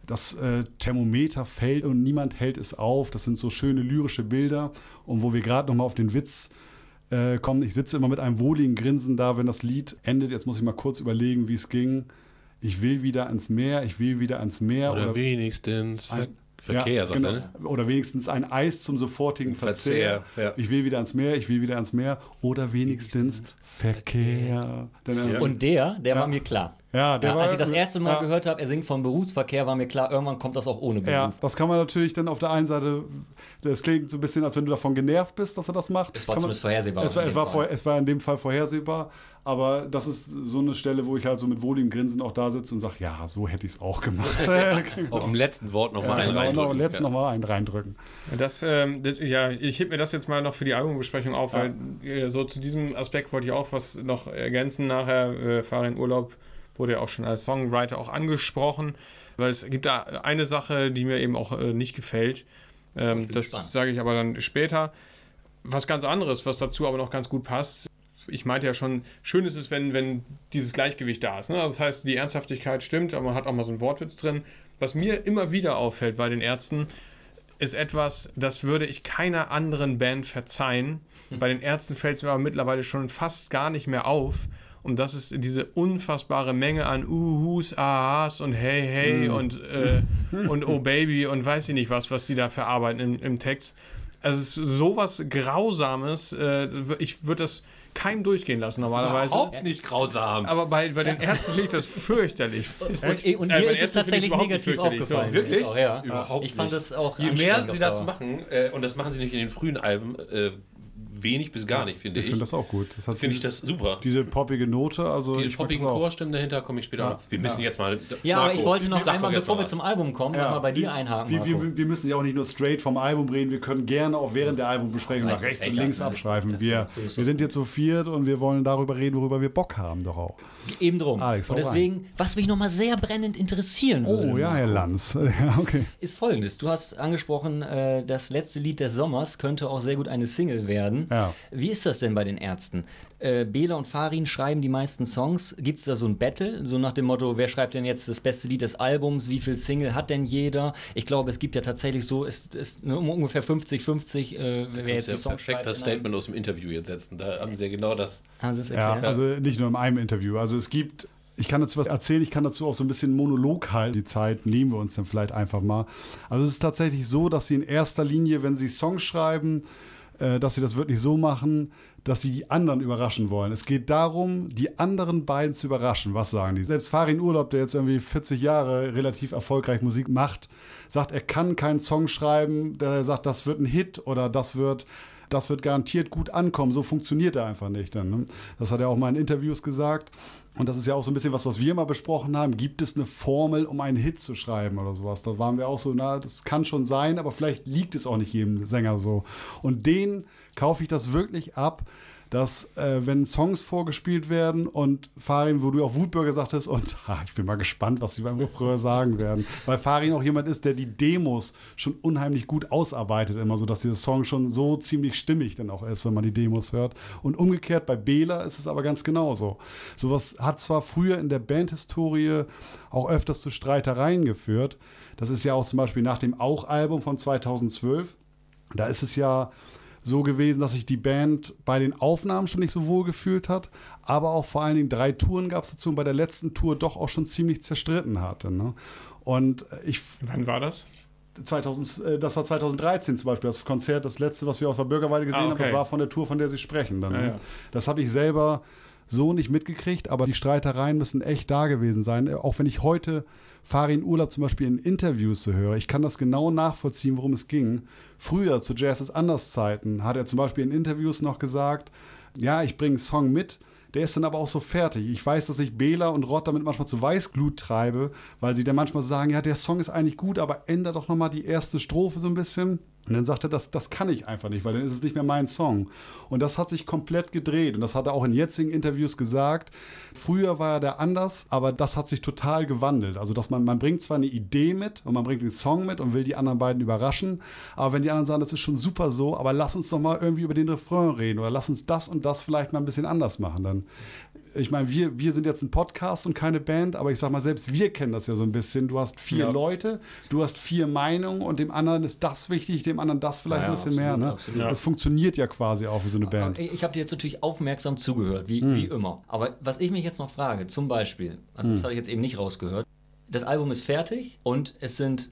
das äh, Thermometer fällt und niemand hält es auf. Das sind so schöne lyrische Bilder. Und wo wir gerade nochmal auf den Witz äh, kommen, ich sitze immer mit einem wohligen Grinsen da, wenn das Lied endet. Jetzt muss ich mal kurz überlegen, wie es ging. Ich will wieder ans Meer, ich will wieder ans Meer. Oder, wenigstens Ver Ein- Verkehr, ja, sagt genau. er, ne? Oder wenigstens ein Eis zum sofortigen Verzehr. Verzehr, ja. Ich will wieder ans Meer, ich will wieder ans Meer. Oder wenigstens Verkehr. Denn, ähm, Und der, der Ja. war mir klar. Ja, der ja, war- als ich das erste Mal ja. gehört habe, er singt vom Berufsverkehr, war mir klar, irgendwann kommt das auch ohne Beruf. Ja, das kann man natürlich dann auf der einen Seite, das klingt so ein bisschen, als wenn du davon genervt bist, dass er das macht. Es war Kann man- zumindest vorhersehbar Es war, in es, dem war Fall. vor, es war in dem Fall vorhersehbar, aber das ist so eine Stelle, wo ich halt so mit wohligem Grinsen auch da sitze und sage, ja, so hätte ich es auch gemacht. Auf dem letzten Wort nochmal ja, einen genau, genau, reindrücken. letzt ja. nochmal einen reindrücken. Das, ähm, das, ja, ich heb mir das jetzt mal noch für die Albumbesprechung auf, weil äh, so zu diesem Aspekt wollte ich auch was noch ergänzen. Nachher, äh, Fahre in Urlaub, wurde ja auch schon als Songwriter auch angesprochen, weil es gibt da eine Sache, die mir eben auch äh, nicht gefällt. Ähm, das sage ich aber dann später. Was ganz anderes, was dazu aber noch ganz gut passt. Ich meinte ja schon, schön ist es, wenn, wenn dieses Gleichgewicht da ist. Ne? Also das heißt, die Ernsthaftigkeit stimmt, aber man hat auch mal so einen Wortwitz drin. Was mir immer wieder auffällt bei den Ärzten, ist etwas, das würde ich keiner anderen Band verzeihen. Bei den Ärzten fällt es mir aber mittlerweile schon fast gar nicht mehr auf. Und das ist diese unfassbare Menge an Uhus, Ahas und Hey, Hey und, äh, und Oh Baby und weiß ich nicht was, was die da verarbeiten im, im Text. Also es ist sowas Grausames. Äh, ich würde das keinem durchgehen lassen normalerweise. Überhaupt nicht grausam. Aber bei, bei den Ärzten ich das fürchterlich. Und, und Äh, mir bei ist es tatsächlich negativ fürchterlich. So, aufgefallen. wirklich? Auch, ja. Überhaupt ich fand nicht. das auch Je mehr sie das machen, äh, und das machen sie nicht in den frühen Alben, äh, wenig bis gar nicht, finde Ich ich. finde das auch gut. Finde ich diese- das super. Diese poppige Note, also Die ich mag poppigen. Chorstimmen dahinter komme ich später Ja. noch. Wir müssen jetzt mal. Ja, aber ich wollte noch einmal, bevor mal wir zum Album kommen, noch mal bei dir einhaken. Wir, Marco. wir, wir müssen ja auch nicht nur straight vom Album reden, wir können gerne auch während der Albumbesprechung nach rechts und links das- Wir, so wir sind jetzt so viert und wir wollen darüber reden, worüber wir Bock haben, doch auch. Eben drum. Alex, und deswegen, was mich noch mal sehr brennend interessieren würde, Oh ja, Herr Lanz. Ja, okay. ist folgendes. Du hast angesprochen, äh, das letzte Lied des Sommers könnte auch sehr gut eine Single werden. Ja. Wie ist das denn bei den Ärzten? Äh, Bela und Farin schreiben die meisten Songs. Gibt es da so ein Battle? So nach dem Motto, wer schreibt denn jetzt das beste Lied des Albums? Wie viel Single hat denn jeder? Ich glaube, es gibt ja tatsächlich so, ist, ist ne, um ungefähr 50-50, äh, wer jetzt ja Songs perfekt schreibt. das einem- Statement aus dem Interview jetzt setzen. Da haben sie ja genau das. Haben sie es Ja, erklärt? also nicht nur in einem Interview. Also es gibt, ich kann dazu was erzählen, ich kann dazu auch so ein bisschen Monolog halten. Die Zeit nehmen wir uns dann vielleicht einfach mal. Also es ist tatsächlich so, dass sie in erster Linie, wenn sie Songs schreiben, äh, dass sie das wirklich so machen, dass sie die anderen überraschen wollen. Es geht darum, die anderen beiden zu überraschen. Was sagen die? Selbst Farin Urlaub, der jetzt irgendwie 40 Jahre relativ erfolgreich Musik macht, sagt, er kann keinen Song schreiben, der sagt, das wird ein Hit oder das wird das wird garantiert gut ankommen. So funktioniert er einfach nicht. Dann, ne? Das hat er auch mal in Interviews gesagt. Und das ist ja auch so ein bisschen was, was wir mal besprochen haben. Gibt es eine Formel, um einen Hit zu schreiben oder sowas? Da waren wir auch so, na, das kann schon sein, aber vielleicht liegt es auch nicht jedem Sänger so. Und den kaufe ich das wirklich ab, dass äh, wenn Songs vorgespielt werden und Farin, wo du auch Wutbürger sagtest, und ha, ich bin mal gespannt, was sie beim Refrain sagen werden, weil Farin auch jemand ist, der die Demos schon unheimlich gut ausarbeitet, immer so, dass dieser Song schon so ziemlich stimmig dann auch ist, wenn man die Demos hört. Und umgekehrt bei Bela ist es aber ganz genauso. Sowas hat zwar früher in der Bandhistorie auch öfters zu Streitereien geführt. Das ist ja auch zum Beispiel nach dem Auch-Album von 2012. Da ist es ja so gewesen, dass sich die Band bei den Aufnahmen schon nicht so wohl gefühlt hat, aber auch vor allen Dingen drei Touren gab es dazu und bei der letzten Tour doch auch schon ziemlich zerstritten hatte. Ne? Und ich, Wann war das? 2000, äh, das war 2013 zum Beispiel, das Konzert, das letzte, was wir auf der Bürgerweide gesehen Ah, haben, okay. das war von der Tour, von der Sie sprechen. Dann, Ja, ne? ja. Das habe ich selber so nicht mitgekriegt, aber die Streitereien müssen echt da gewesen sein. Auch wenn ich heute Farin Urlaub zum Beispiel in Interviews so höre, ich kann das genau nachvollziehen, worum es ging. Früher, zu Jazz ist anders hat er zum Beispiel in Interviews noch gesagt, ja, ich bringe einen Song mit, der ist dann aber auch so fertig. Ich weiß, dass ich Bela und Rott damit manchmal zu Weißglut treibe, weil sie dann manchmal sagen, ja, der Song ist eigentlich gut, aber ändert doch nochmal die erste Strophe so ein bisschen. Und dann sagt er, das, das kann ich einfach nicht, weil dann ist es nicht mehr mein Song. Und das hat sich komplett gedreht. Und das hat er auch in jetzigen Interviews gesagt. Früher war er der anders, aber das hat sich total gewandelt. Also, dass man, man bringt zwar eine Idee mit und man bringt den Song mit und will die anderen beiden überraschen, aber wenn die anderen sagen, das ist schon super so, aber lass uns doch mal irgendwie über den Refrain reden oder lass uns das und das vielleicht mal ein bisschen anders machen, dann ich meine, wir, wir sind jetzt ein Podcast und keine Band, aber ich sag mal, selbst wir kennen das ja so ein bisschen. Du hast vier Ja. Leute, du hast vier Meinungen und dem anderen ist das wichtig, dem anderen das vielleicht Ja, ein bisschen absolut, mehr. Ne? absolut. Das funktioniert ja quasi auch wie so eine Band. Ich, ich habe dir jetzt natürlich aufmerksam zugehört, wie, Hm. wie immer. Aber was ich mich jetzt noch frage, zum Beispiel, also Hm. das habe ich jetzt eben nicht rausgehört, das Album ist fertig und es sind,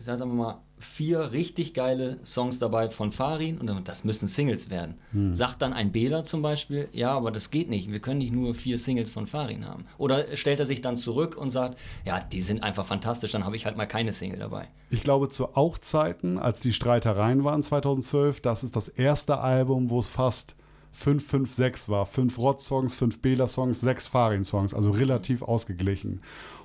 ich sag mal, vier richtig geile Songs dabei von Farin und dann- das müssen Singles werden. Hm. Sagt dann ein Bela zum Beispiel, ja, aber das geht nicht, wir können nicht nur vier Singles von Farin haben. Oder stellt er sich dann zurück und sagt, ja, die sind einfach fantastisch, dann habe ich halt mal keine Single dabei. Ich glaube, zu Auch-Zeiten, als die Streitereien waren 2012, das ist das erste Album, wo es fast 5, 5, 6 war. Fünf Rott-Songs, fünf Bela-Songs, sechs Farin-Songs, also relativ ausgeglichen.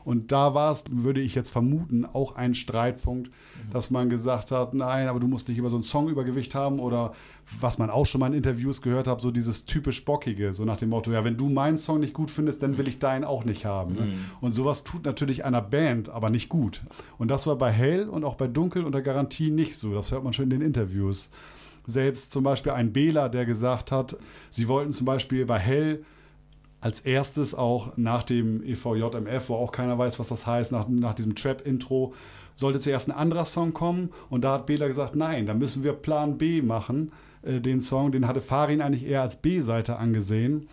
Und da war es, würde ich jetzt vermuten, auch ein Streitpunkt, dass man gesagt hat, nein, aber du musst nicht immer so ein Songübergewicht haben oder was man auch schon mal in Interviews gehört hat, so dieses typisch Bockige, so nach dem Motto, ja, wenn du meinen Song nicht gut findest, dann will ich deinen auch nicht haben. Ne? Und sowas tut natürlich einer Band, aber nicht gut. Und das war bei Hell und auch bei Dunkel unter Garantie nicht so. Das hört man schon in den Interviews. Selbst zum Beispiel ein Bela, der gesagt hat, sie wollten zum Beispiel bei Hell als erstes auch nach dem EVJMF, wo auch keiner weiß, was das heißt, nach, nach diesem Trap-Intro, sollte zuerst ein anderer Song kommen. Und da hat Bela gesagt, nein, da müssen wir Plan B machen. Äh, den Song, den hatte Farin eigentlich eher als B-Seite angesehen.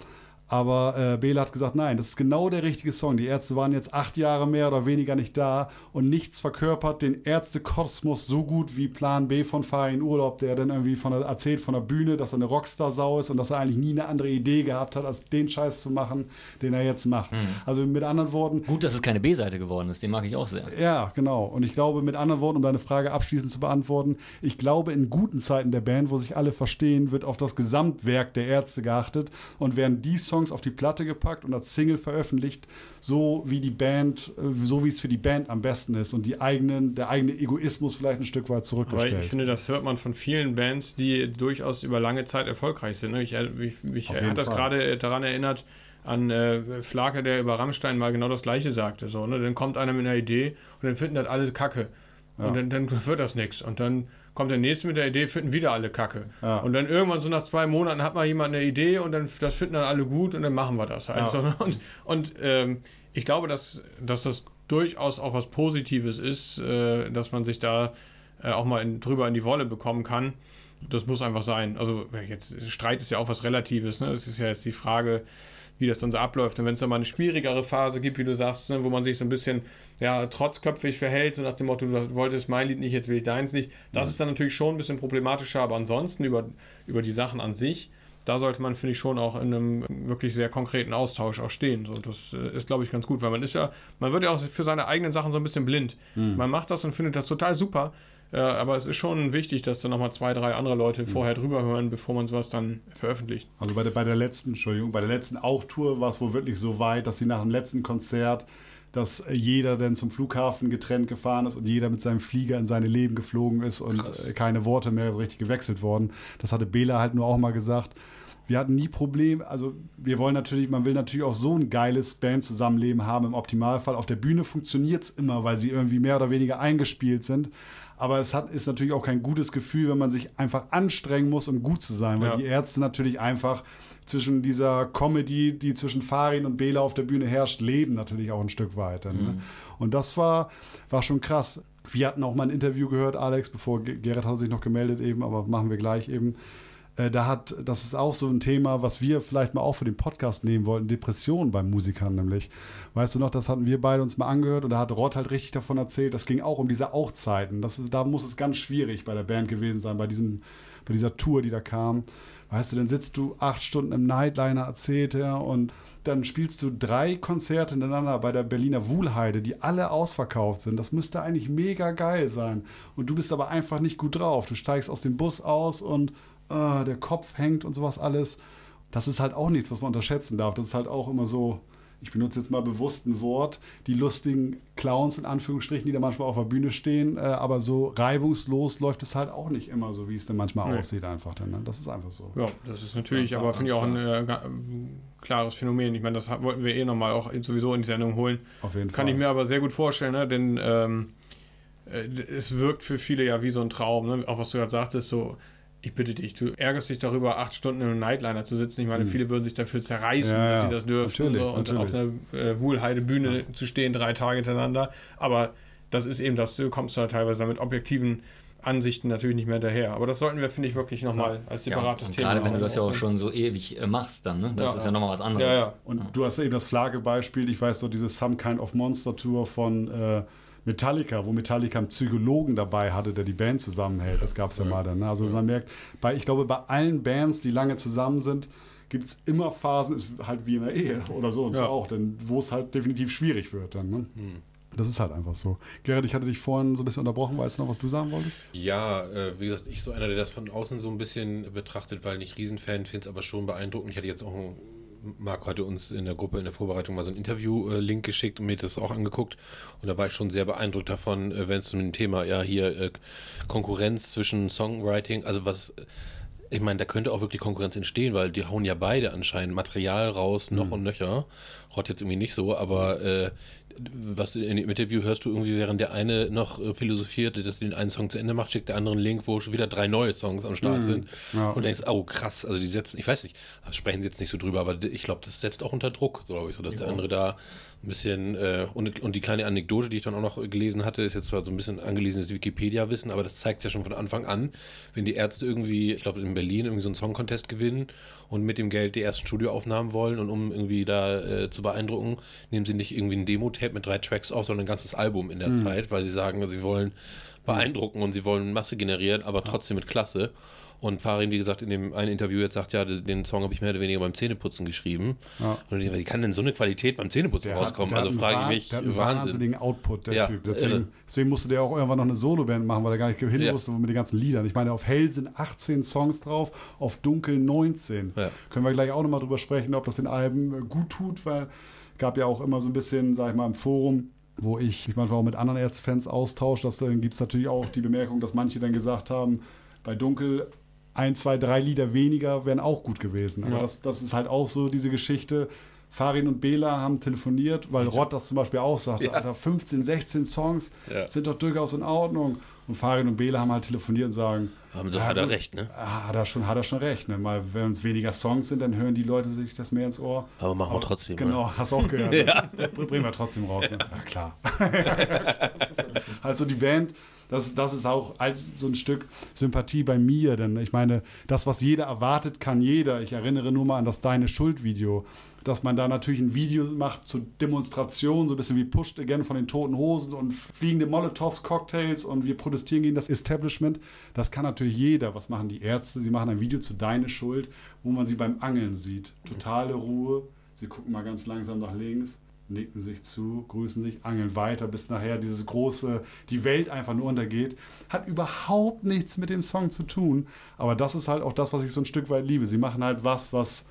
Aber äh, Bela hat gesagt, nein, das ist genau der richtige Song. Die Ärzte waren jetzt acht Jahre mehr oder weniger nicht da und nichts verkörpert den Ärztekosmos so gut wie Plan B von Farin Urlaub, der dann irgendwie von der, erzählt von der Bühne, dass er eine Rockstar-Sau ist und dass er eigentlich nie eine andere Idee gehabt hat, als den Scheiß zu machen, den er jetzt macht. Mhm. Also mit anderen Worten. Gut, dass es keine B-Seite geworden ist, den mag ich auch sehr. Ja, genau. Und ich glaube, mit anderen Worten, um deine Frage abschließend zu beantworten, ich glaube, in guten Zeiten der Band, wo sich alle verstehen, wird auf das Gesamtwerk der Ärzte geachtet und werden die Songs Songs auf die Platte gepackt und als Single veröffentlicht, so wie die Band, äh, so wie es für die Band am besten ist und die eigenen, der eigene Egoismus vielleicht ein Stück weit zurückgestellt. Aber ich finde, das hört man von vielen Bands, die durchaus über lange Zeit erfolgreich sind. Ne? Ich, äh, ich, ich hat das gerade daran erinnert, an äh, Flake, der über Rammstein mal genau das Gleiche sagte. So, ne? Dann kommt einer mit einer Idee und dann finden das alle Kacke. Ja. Und dann, dann wird das nichts. Und dann kommt der nächste mit der Idee, finden wieder alle Kacke. Ja. Und dann irgendwann so nach zwei Monaten hat mal jemand eine Idee und dann das finden dann alle gut und dann machen wir das halt. Ja. Ne? Und, und ähm, ich glaube, dass, dass das durchaus auch was Positives ist, äh, dass man sich da äh, auch mal in, drüber in die Wolle bekommen kann. Das muss einfach sein. Also jetzt Streit ist ja auch was Relatives. Ne? Das ist ja jetzt die Frage, wie das dann so abläuft. Und wenn es dann mal eine schwierigere Phase gibt, wie du sagst, ne, wo man sich so ein bisschen ja, trotzköpfig verhält, so nach dem Motto, du wolltest mein Lied nicht, jetzt will ich deins nicht, das ja. ist dann natürlich schon ein bisschen problematischer, aber ansonsten über, über die Sachen an sich, da sollte man, finde ich, schon auch in einem wirklich sehr konkreten Austausch auch stehen. So, das äh, ist, glaube ich, ganz gut, weil man ist ja, man wird ja auch für seine eigenen Sachen so ein bisschen blind. Mhm. Man macht das und findet das total super, ja, aber es ist schon wichtig, dass da nochmal zwei, drei andere Leute vorher drüber hören, bevor man sowas dann veröffentlicht. Also bei der, bei der letzten, Entschuldigung, bei der letzten Auch-Tour war es wohl wirklich so weit, dass sie nach dem letzten Konzert dass jeder dann zum Flughafen getrennt gefahren ist und jeder mit seinem Flieger in seine Leben geflogen ist und Krass. keine Worte mehr so richtig gewechselt worden. Das hatte Bela halt nur auch mal gesagt. Wir hatten nie Probleme, also wir wollen natürlich, man will natürlich auch so ein geiles Band-Zusammenleben haben im Optimalfall. Auf der Bühne funktioniert es immer, weil sie irgendwie mehr oder weniger eingespielt sind. Aber es hat, ist natürlich auch kein gutes Gefühl, wenn man sich einfach anstrengen muss, um gut zu sein. Weil ja. die Ärzte natürlich einfach zwischen dieser Comedy, die zwischen Farin und Bela auf der Bühne herrscht, leben natürlich auch ein Stück weiter. Ne? Mhm. Und das war, war schon krass. Wir hatten auch mal ein Interview gehört, Alex, bevor Gerrit hat sich noch gemeldet eben, aber machen wir gleich eben. Äh, da hat, das ist auch so ein Thema, was wir vielleicht mal auch für den Podcast nehmen wollten, Depressionen bei Musikern nämlich. Weißt du noch, das hatten wir beide uns mal angehört und da hat Rott halt richtig davon erzählt, das ging auch um diese Auch-Zeiten. da muss es ganz schwierig bei der Band gewesen sein, bei, diesen, bei dieser Tour, die da kam. Weißt du, dann sitzt du acht Stunden im Nightliner, erzählt er, und dann spielst du drei Konzerte hintereinander bei der Berliner Wuhlheide, die alle ausverkauft sind. Das müsste eigentlich mega geil sein. Und du bist aber einfach nicht gut drauf. Du steigst aus dem Bus aus und äh, der Kopf hängt und sowas alles. Das ist halt auch nichts, was man unterschätzen darf. Das ist halt auch immer so, ich benutze jetzt mal bewusst ein Wort, die lustigen Clowns in Anführungsstrichen, die da manchmal auf der Bühne stehen, äh, aber so reibungslos läuft es halt auch nicht immer so, wie es dann manchmal nee. aussieht einfach. Dann, ne? Das ist einfach so. Ja, das ist natürlich, ja, aber finde ich auch ein äh, klares Phänomen. Ich meine, das wollten wir eh nochmal auch sowieso in die Sendung holen. Auf jeden Kann Fall. ich mir aber sehr gut vorstellen, ne? denn ähm, äh, es wirkt für viele ja wie so ein Traum, ne? auch was du gerade sagtest, so ich bitte dich, du ärgerst dich darüber, acht Stunden in einem Nightliner zu sitzen. Ich meine, hm. viele würden sich dafür zerreißen, ja, dass sie das dürfen und, so, und auf einer äh, Wuhlheide-Bühne ja. zu stehen, drei Tage hintereinander. Aber das ist eben das, du kommst da teilweise damit objektiven Ansichten natürlich nicht mehr daher. Aber das sollten wir, finde ich, wirklich nochmal als separates ja, Thema Gerade wenn du das ja auch schon so ewig äh, machst, dann, ne? Das ja, ist ja nochmal was anderes. Ja, ja. Und du hast eben das Flagge-Beispiel, ich weiß so, diese Some Kind of Monster Tour von äh, Metallica, wo Metallica einen Psychologen dabei hatte, der die Band zusammenhält. Das gab es ja, ja, mal dann. Ne? Also man merkt, bei, ich glaube, bei allen Bands, die lange zusammen sind, gibt es immer Phasen, ist halt wie in der Ehe oder so und ja. so auch, denn wo es halt definitiv schwierig wird dann. Ne? Hm. Das ist halt einfach so. Gerrit, ich hatte dich vorhin so ein bisschen unterbrochen. Weißt du noch, was du sagen wolltest? Ja, äh, wie gesagt, ich so einer, der das von außen so ein bisschen betrachtet, weil nicht Riesenfan, finde es aber schon beeindruckend. Ich hatte jetzt auch ein Marco hatte uns in der Gruppe in der Vorbereitung mal so ein Interview-Link geschickt und mir das auch angeguckt. Und da war ich schon sehr beeindruckt davon, äh, wenn es um ein Thema, ja, hier äh, Konkurrenz zwischen Songwriting, also was, ich meine, da könnte auch wirklich Konkurrenz entstehen, weil die hauen ja beide anscheinend Material raus, noch mhm. und nöcher. Rott jetzt irgendwie nicht so, aber äh, was in dem Interview hörst du irgendwie, während der eine noch äh, philosophiert, dass den einen Song zu Ende macht, schickt der andere einen Link, wo schon wieder drei neue Songs am Start sind. Ja. Und denkst, oh krass, also die setzen, ich weiß nicht, sprechen sie jetzt nicht so drüber, aber ich glaube, das setzt auch unter Druck, so glaube ich, so dass der andere da ein bisschen, äh, und, und die kleine Anekdote, die ich dann auch noch gelesen hatte, ist jetzt zwar so ein bisschen angelesenes Wikipedia-Wissen, aber das zeigt ja schon von Anfang an, wenn die Ärzte irgendwie, ich glaube in Berlin irgendwie so einen Song-Contest gewinnen und mit dem Geld die ersten Studioaufnahmen wollen und um irgendwie da äh, zu beeindrucken, nehmen sie nicht irgendwie ein Demo-Tape mit drei Tracks auf, sondern ein ganzes Album in der Mhm. Zeit, weil sie sagen, sie wollen beeindrucken und sie wollen Masse generieren, aber trotzdem mit Klasse. Und Farin, wie gesagt, in dem einen Interview jetzt sagt, ja, den Song habe ich mehr oder weniger beim Zähneputzen geschrieben. Ja. Und ich wie kann denn so eine Qualität beim Zähneputzen Der rauskommen? der hat also frage ich mich, Der hat einen Wahnsinn. wahnsinnigen Output, der Ja, Typ. Deswegen, deswegen musste der auch irgendwann noch eine Soloband machen, weil er gar nicht hin Ja. wusste, mit den ganzen Liedern. Ich meine, auf Hell sind 18 Songs drauf, auf Dunkel 19. Ja. Können wir gleich auch nochmal drüber sprechen, ob das den Alben äh, gut tut, weil gab ja auch immer so ein bisschen, sag ich mal, im Forum, wo ich mich manchmal auch mit anderen Ärztefans austausche, dass dann gibt es natürlich auch die Bemerkung, dass manche dann gesagt haben, bei Dunkel ein, zwei, drei Lieder weniger wären auch gut gewesen. Aber Ja. das, das ist halt auch so diese Geschichte. Farin und Bela haben telefoniert, weil Rott das zum Beispiel auch sagte. Ja. Alter, 15, 16 Songs Ja. sind doch durchaus in Ordnung. Und Farin und Bela haben halt telefoniert und sagen, Haben sie, hat er recht, ne? ah, hat, er schon, hat er schon recht. Ne? Mal, wenn es weniger Songs sind, dann hören die Leute sich das mehr ins Ohr. Aber machen wir trotzdem. ne? Genau, hast auch gehört. ja. Bringen wir trotzdem raus. Ne? Ja, klar. Also die Band, das, das ist auch als so ein Stück Sympathie bei mir. Denn ich meine, das, was jeder erwartet, kann jeder. Ich erinnere nur mal an das Deine Schuld-Video. Dass man da natürlich ein Video macht zur Demonstration, so ein bisschen wie Pushed Again von den Toten Hosen und fliegende Molotovs, Cocktails und wir protestieren gegen das Establishment. Das kann natürlich jeder. Was machen die Ärzte? Sie machen ein Video zu Deine Schuld, wo man sie beim Angeln sieht. Totale Ruhe. Sie gucken mal ganz langsam nach links, nicken sich zu, grüßen sich, angeln weiter, bis nachher dieses große, die Welt einfach nur untergeht. Hat überhaupt nichts mit dem Song zu tun. Aber das ist halt auch das, was ich so ein Stück weit liebe. Sie machen halt was, was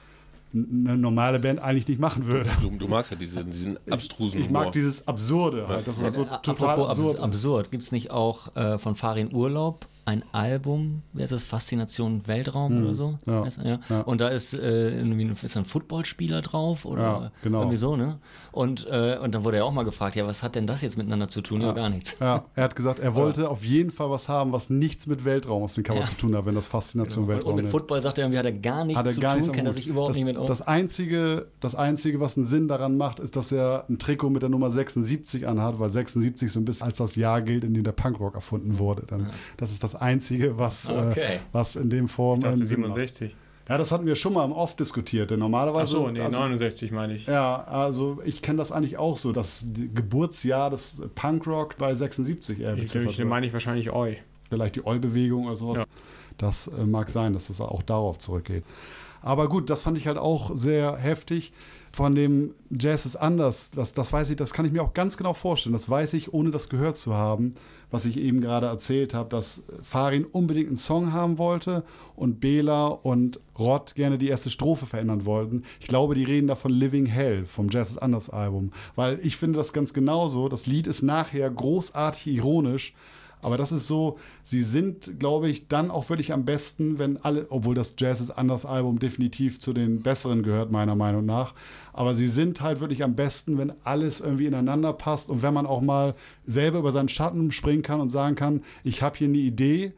eine normale Band eigentlich nicht machen würde. Du, du magst ja diesen, diesen abstrusen Ich mag Humor. dieses Absurde halt. Das ist so total Apropos absurd, absurd. gibt es nicht auch äh, von Farin Urlaub ein Album, wer ist das, Faszination Weltraum oder so? ja, Heißt ja. ja. Und da ist äh, irgendwie ein, ist ein Footballspieler drauf oder Ja, genau. irgendwie so, ne? Und, äh, und dann wurde er auch mal gefragt, ja, was hat denn das jetzt miteinander zu tun? Ja, gar nichts. Ja, er hat gesagt, er wollte auf jeden Fall was haben, was nichts mit Weltraum aus dem Cover zu tun hat, wenn das Faszination Und, Weltraum und mit. Football sagt er irgendwie, hat er gar nichts hat er zu gar tun, nichts kennt er sich überhaupt das, nicht mit aus. Das einzige, das einzige, was einen Sinn daran macht, ist, dass er ein Trikot mit der Nummer 76 anhat, weil 76 so ein bisschen als das Jahr gilt, in dem der Punkrock erfunden wurde. Dann, Das ist das einzige, was, Okay. äh, was in dem Form Ich dachte einen Sinn macht. 67. Ja, das hatten wir schon mal im Off diskutiert, denn normalerweise. Achso, nee, also, 69 meine ich. ja, also ich kenne das eigentlich auch so, das Geburtsjahr des Punkrock bei 76 eher Ich, meine ich wahrscheinlich Eu. vielleicht die Eu-Bewegung oder sowas. Ja. Das äh, mag sein, dass es auch darauf zurückgeht. Aber gut, das fand ich halt auch sehr heftig. Von dem Jazz ist anders, das, das weiß ich, das kann ich mir auch ganz genau vorstellen. Das weiß ich, ohne das gehört zu haben, was ich eben gerade erzählt habe, dass Farin unbedingt einen Song haben wollte und Bela und Rod gerne die erste Strophe verändern wollten. Ich glaube, die reden da von Living Hell vom Jazz ist anders Album, weil ich finde das ganz genauso. Das Lied ist nachher großartig ironisch, aber das ist so, sie sind, glaube ich, dann auch wirklich am besten, wenn alle, obwohl das Jazz ist anders Album definitiv zu den besseren gehört, meiner Meinung nach. Aber sie sind halt wirklich am besten, wenn alles irgendwie ineinander passt und wenn man auch mal selber über seinen Schatten springen kann und sagen kann, ich habe hier eine Idee,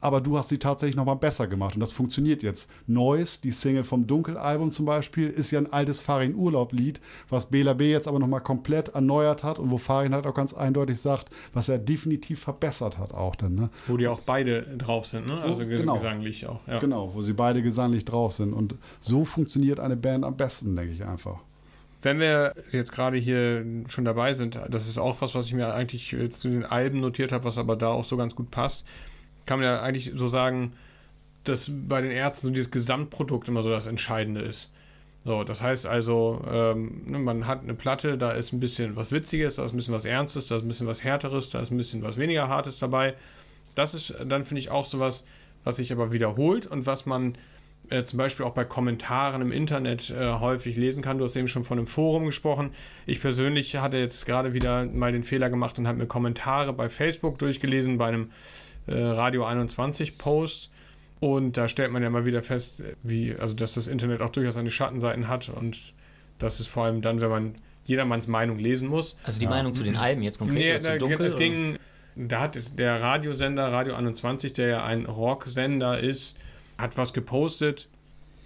aber du hast sie tatsächlich nochmal besser gemacht und das funktioniert jetzt. Noise, die Single vom Dunkelalbum zum Beispiel, ist ja ein altes Farin Urlaub-Lied, was Bela B jetzt aber nochmal komplett erneuert hat und wo Farin halt auch ganz eindeutig sagt, was er definitiv verbessert hat auch dann. Ne? Wo die auch beide drauf sind, ne? Also ges genau. gesanglich auch. Ja. Genau, wo sie beide gesanglich drauf sind und so funktioniert eine Band am besten, denke ich einfach. Wenn wir jetzt gerade hier schon dabei sind, das ist auch was, was ich mir eigentlich zu den Alben notiert habe, was aber da auch so ganz gut passt, kann man ja eigentlich so sagen, dass bei den Ärzten so dieses Gesamtprodukt immer so das Entscheidende ist. So, das heißt also, ähm, ne, man hat eine Platte, da ist ein bisschen was Witziges, da ist ein bisschen was Ernstes, da ist ein bisschen was Härteres, da ist ein bisschen was weniger Hartes dabei. Das ist dann, finde ich, auch sowas, was sich aber wiederholt und was man äh, zum Beispiel auch bei Kommentaren im Internet äh, häufig lesen kann. Du hast eben schon von einem Forum gesprochen. Ich persönlich hatte jetzt gerade wieder mal den Fehler gemacht und habe mir Kommentare bei Facebook durchgelesen, bei einem äh, Radio 21 Post. Und da stellt man ja mal wieder fest, wie, also dass das Internet auch durchaus seine Schattenseiten hat und dass es vor allem dann, wenn man jedermanns Meinung lesen muss. Also die Meinung zu den Alben jetzt konkret Nee, da, zu dunkel? es oder? ging, da hat der Radiosender Radio 21, der ja ein Rocksender ist, hat was gepostet.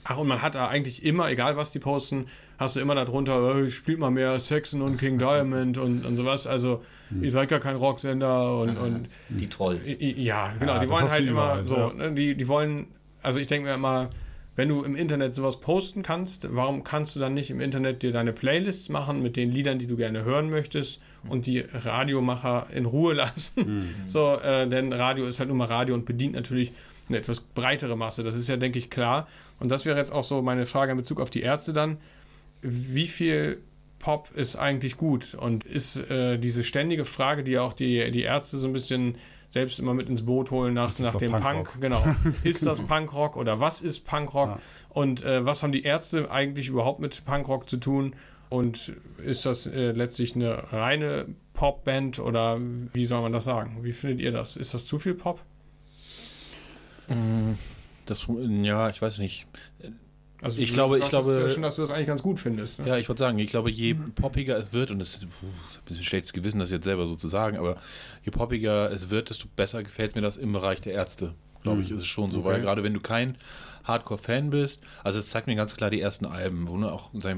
Ach, und man hat da eigentlich immer, egal was die posten, hast du immer darunter, äh, spielt mal mehr Saxon und King Diamond und, und sowas. Also, ihr seid gar kein Rocksender und, und die Trolls. Ja, genau. Ja, die wollen halt immer überall, so. ja. Ne, die, die wollen, also ich denke mir immer, wenn du im Internet sowas posten kannst, warum kannst du dann nicht im Internet dir deine Playlists machen mit den Liedern, die du gerne hören möchtest und die Radiomacher in Ruhe lassen? So, äh, denn Radio ist halt nur mal Radio und bedient natürlich eine etwas breitere Masse. Das ist ja, denke ich, klar. Und das wäre jetzt auch so meine Frage in Bezug auf die Ärzte dann. Wie viel Pop ist eigentlich gut? Und ist äh, diese ständige Frage, die auch die, die Ärzte so ein bisschen selbst immer mit ins Boot holen nach, nach dem Punk, Punkrock? genau. Ist das Punkrock oder was ist Punkrock? Ja. Und äh, was haben die Ärzte eigentlich überhaupt mit Punkrock zu tun? Und ist das äh, letztlich eine reine Popband oder wie soll man das sagen? Wie findet ihr das? Ist das zu viel Pop? Das, ja, ich weiß nicht. Also Ich glaube- ich es glaube- ja schon, dass du das eigentlich ganz gut findest. Ne? Ja, ich würde sagen, ich glaube, je poppiger es wird, und das das ist ein bisschen schlechtes Gewissen, das jetzt selber so zu sagen, aber je poppiger es wird, desto besser gefällt mir das im Bereich der Ärzte. Glaube ich, ist es schon so, weil Okay. gerade wenn du kein Hardcore-Fan bist, also es zeigt mir ganz klar die ersten Alben, wo ne, auch mal,